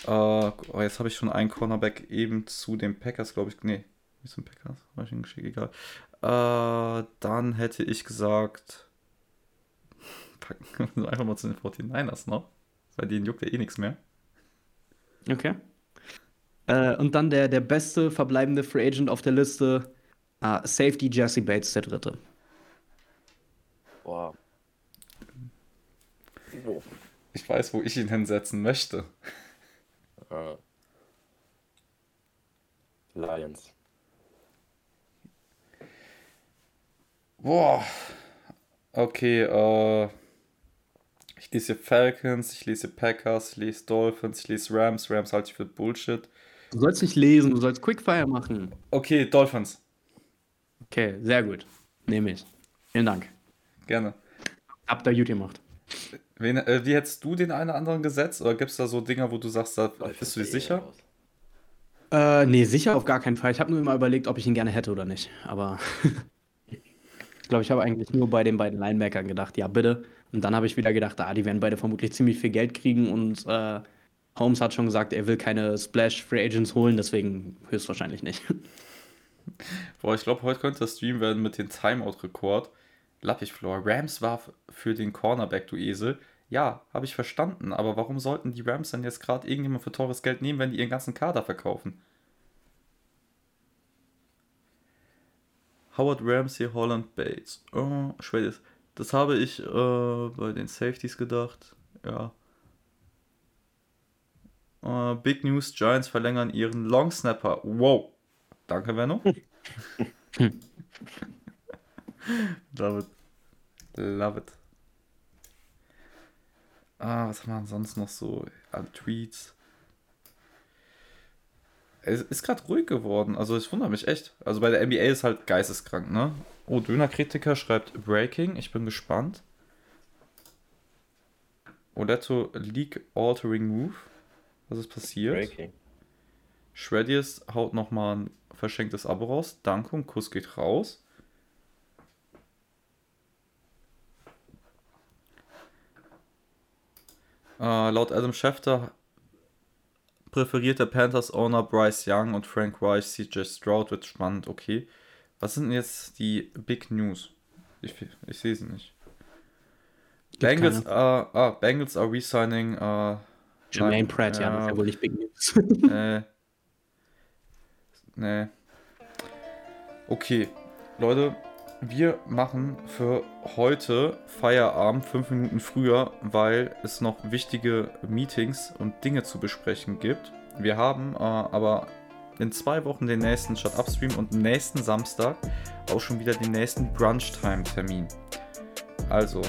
Äh, oh, jetzt habe ich schon einen Cornerback eben zu den Packers, glaube ich. Nee, nicht zu den Packers. Hab ich ihn geschickt, egal. Äh, dann hätte ich gesagt. Packen wir einfach mal zu den 49ers noch. Bei denen juckt ja eh nichts mehr. Okay. Äh, und dann der, der beste verbleibende Free Agent auf der Liste. ah, Safety Jesse Bates, der dritte. Boah. Ich weiß, wo ich ihn hinsetzen möchte. Äh. Lions. Boah. Okay, äh. Ich lese Falcons, ich lese Packers, ich lese Dolphins, ich lese Rams. Rams halte ich für Bullshit. Du sollst nicht lesen, du sollst Quickfire machen. Okay, Dolphins. Okay, sehr gut. Nehme ich. Vielen Dank. Gerne. Habt ihr gut gemacht. Wen, äh, wie hättest du den einen oder anderen gesetzt? Oder gibt es da so Dinger, wo du sagst, da Läuft bist du dir bei sicher? Äh, nee, sicher auf gar keinen Fall. Ich habe nur immer überlegt, ob ich ihn gerne hätte oder nicht. Aber ich glaube, ich habe eigentlich nur bei den beiden Linebackern gedacht, ja, bitte. Und dann habe ich wieder gedacht, ah, die werden beide vermutlich ziemlich viel Geld kriegen und äh, Holmes hat schon gesagt, er will keine Splash Free Agents holen, deswegen höchstwahrscheinlich nicht. Boah, ich glaube, heute könnte das Stream werden mit dem Timeout-Rekord. Lappich-Floor. Rams war für den Cornerback, du Esel. Ja, habe ich verstanden, aber warum sollten die Rams dann jetzt gerade irgendjemand für teures Geld nehmen, wenn die ihren ganzen Kader verkaufen? Howard Ramsey, Holland Bates. Oh, Schwedisch. Das habe ich äh, bei den Safeties gedacht. Ja. Äh, Big News: Giants verlängern ihren Long Snapper. Wow. Danke, Benno. Love it. Love it. Ah, was haben wir ansonsten noch so an Tweets? Es ist gerade ruhig geworden, also ich wundere mich echt. Also bei der NBA ist halt geisteskrank, ne? Oh, Döner-Kritiker schreibt Breaking, ich bin gespannt. Oletto League Altering Move. Was ist passiert? Breaking. Shreddius haut nochmal ein verschenktes Abo raus. Danke und Kuss geht raus. Äh, laut Adam Schefter präferiert der Panthers-Owner Bryce Young und Frank Reich CJ Stroud. Wird spannend, okay. Was sind denn jetzt die Big News? Ich, ich sehe sie nicht. Bengals, äh, ah, Bengals are resigning. Äh, Jermaine Pratt, ja, das ist ja. ja wohl nicht Big News. Nee. Nee. Okay, Leute, wir machen für heute Feierabend fünf Minuten früher, weil es noch wichtige Meetings und Dinge zu besprechen gibt. Wir haben äh, aber in zwei Wochen den nächsten Shut Up Stream und nächsten Samstag auch schon wieder den nächsten Brunch Time Termin. Also,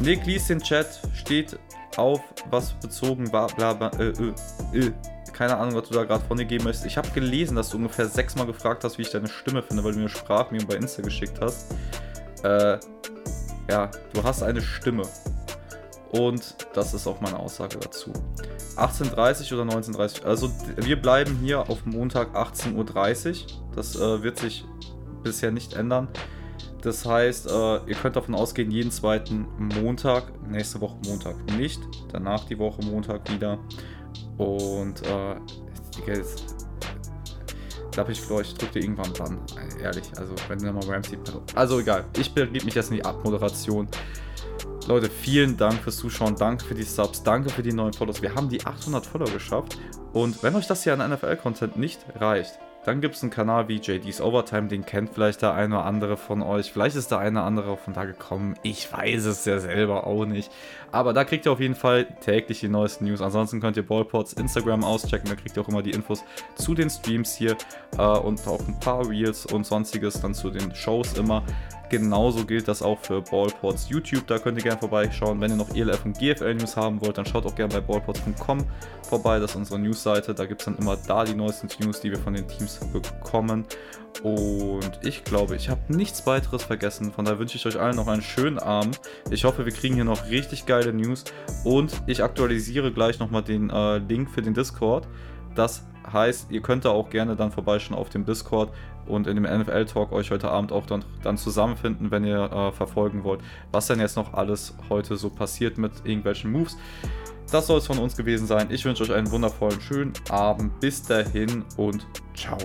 Nick liest den Chat, steht auf, was bezogen war, bla bla, äh, äh, äh. Keine Ahnung, was du da gerade von dir geben möchtest. Ich habe gelesen, dass du ungefähr sechsmal gefragt hast, wie ich deine Stimme finde, weil du mir eine Sprachmemo bei Insta geschickt hast. Äh, ja, du hast eine Stimme. Und das ist auch meine Aussage dazu. 18.30 oder 19.30 Also wir bleiben hier auf Montag 18.30 Uhr. Das äh, wird sich bisher nicht ändern. Das heißt, äh, ihr könnt davon ausgehen, jeden zweiten Montag, nächste Woche Montag nicht, danach die Woche Montag wieder. Und äh, Digga, jetzt glaube ich, Flo, ich drück dir irgendwann. Äh, Ehrlich, also wenn du nochmal Ramsey. Also egal, ich begebe mich jetzt in die Abmoderation. Leute, vielen Dank fürs Zuschauen, danke für die Subs, danke für die neuen Follows. Wir haben die 800 Follower geschafft. Und wenn euch das hier an NFL-Content nicht reicht, dann gibt es einen Kanal wie JD's Overtime, den kennt vielleicht der eine oder andere von euch. Vielleicht ist der eine oder andere von da gekommen. Ich weiß es ja selber auch nicht. Aber da kriegt ihr auf jeden Fall täglich die neuesten News. Ansonsten könnt ihr Ballports Instagram auschecken. Da kriegt ihr auch immer die Infos zu den Streams hier äh, und auch ein paar Reels und sonstiges dann zu den Shows immer. Genauso gilt das auch für Ballports YouTube. Da könnt ihr gerne vorbeischauen. Wenn ihr noch ELF und GFL News haben wollt, dann schaut auch gerne bei ballports.com vorbei. Das ist unsere Newsseite. Da gibt es dann immer da die neuesten News, die wir von den Teams bekommen. Und ich glaube, ich habe nichts weiteres vergessen. Von daher wünsche ich euch allen noch einen schönen Abend. Ich hoffe, wir kriegen hier noch richtig geile News. Und ich aktualisiere gleich nochmal den äh, Link für den Discord. Das heißt, ihr könnt da auch gerne dann vorbeischauen auf dem Discord und in dem NFL-Talk euch heute Abend auch dann, dann zusammenfinden, wenn ihr äh, verfolgen wollt, was denn jetzt noch alles heute so passiert mit irgendwelchen Moves. Das soll es von uns gewesen sein. Ich wünsche euch einen wundervollen, schönen Abend. Bis dahin und ciao.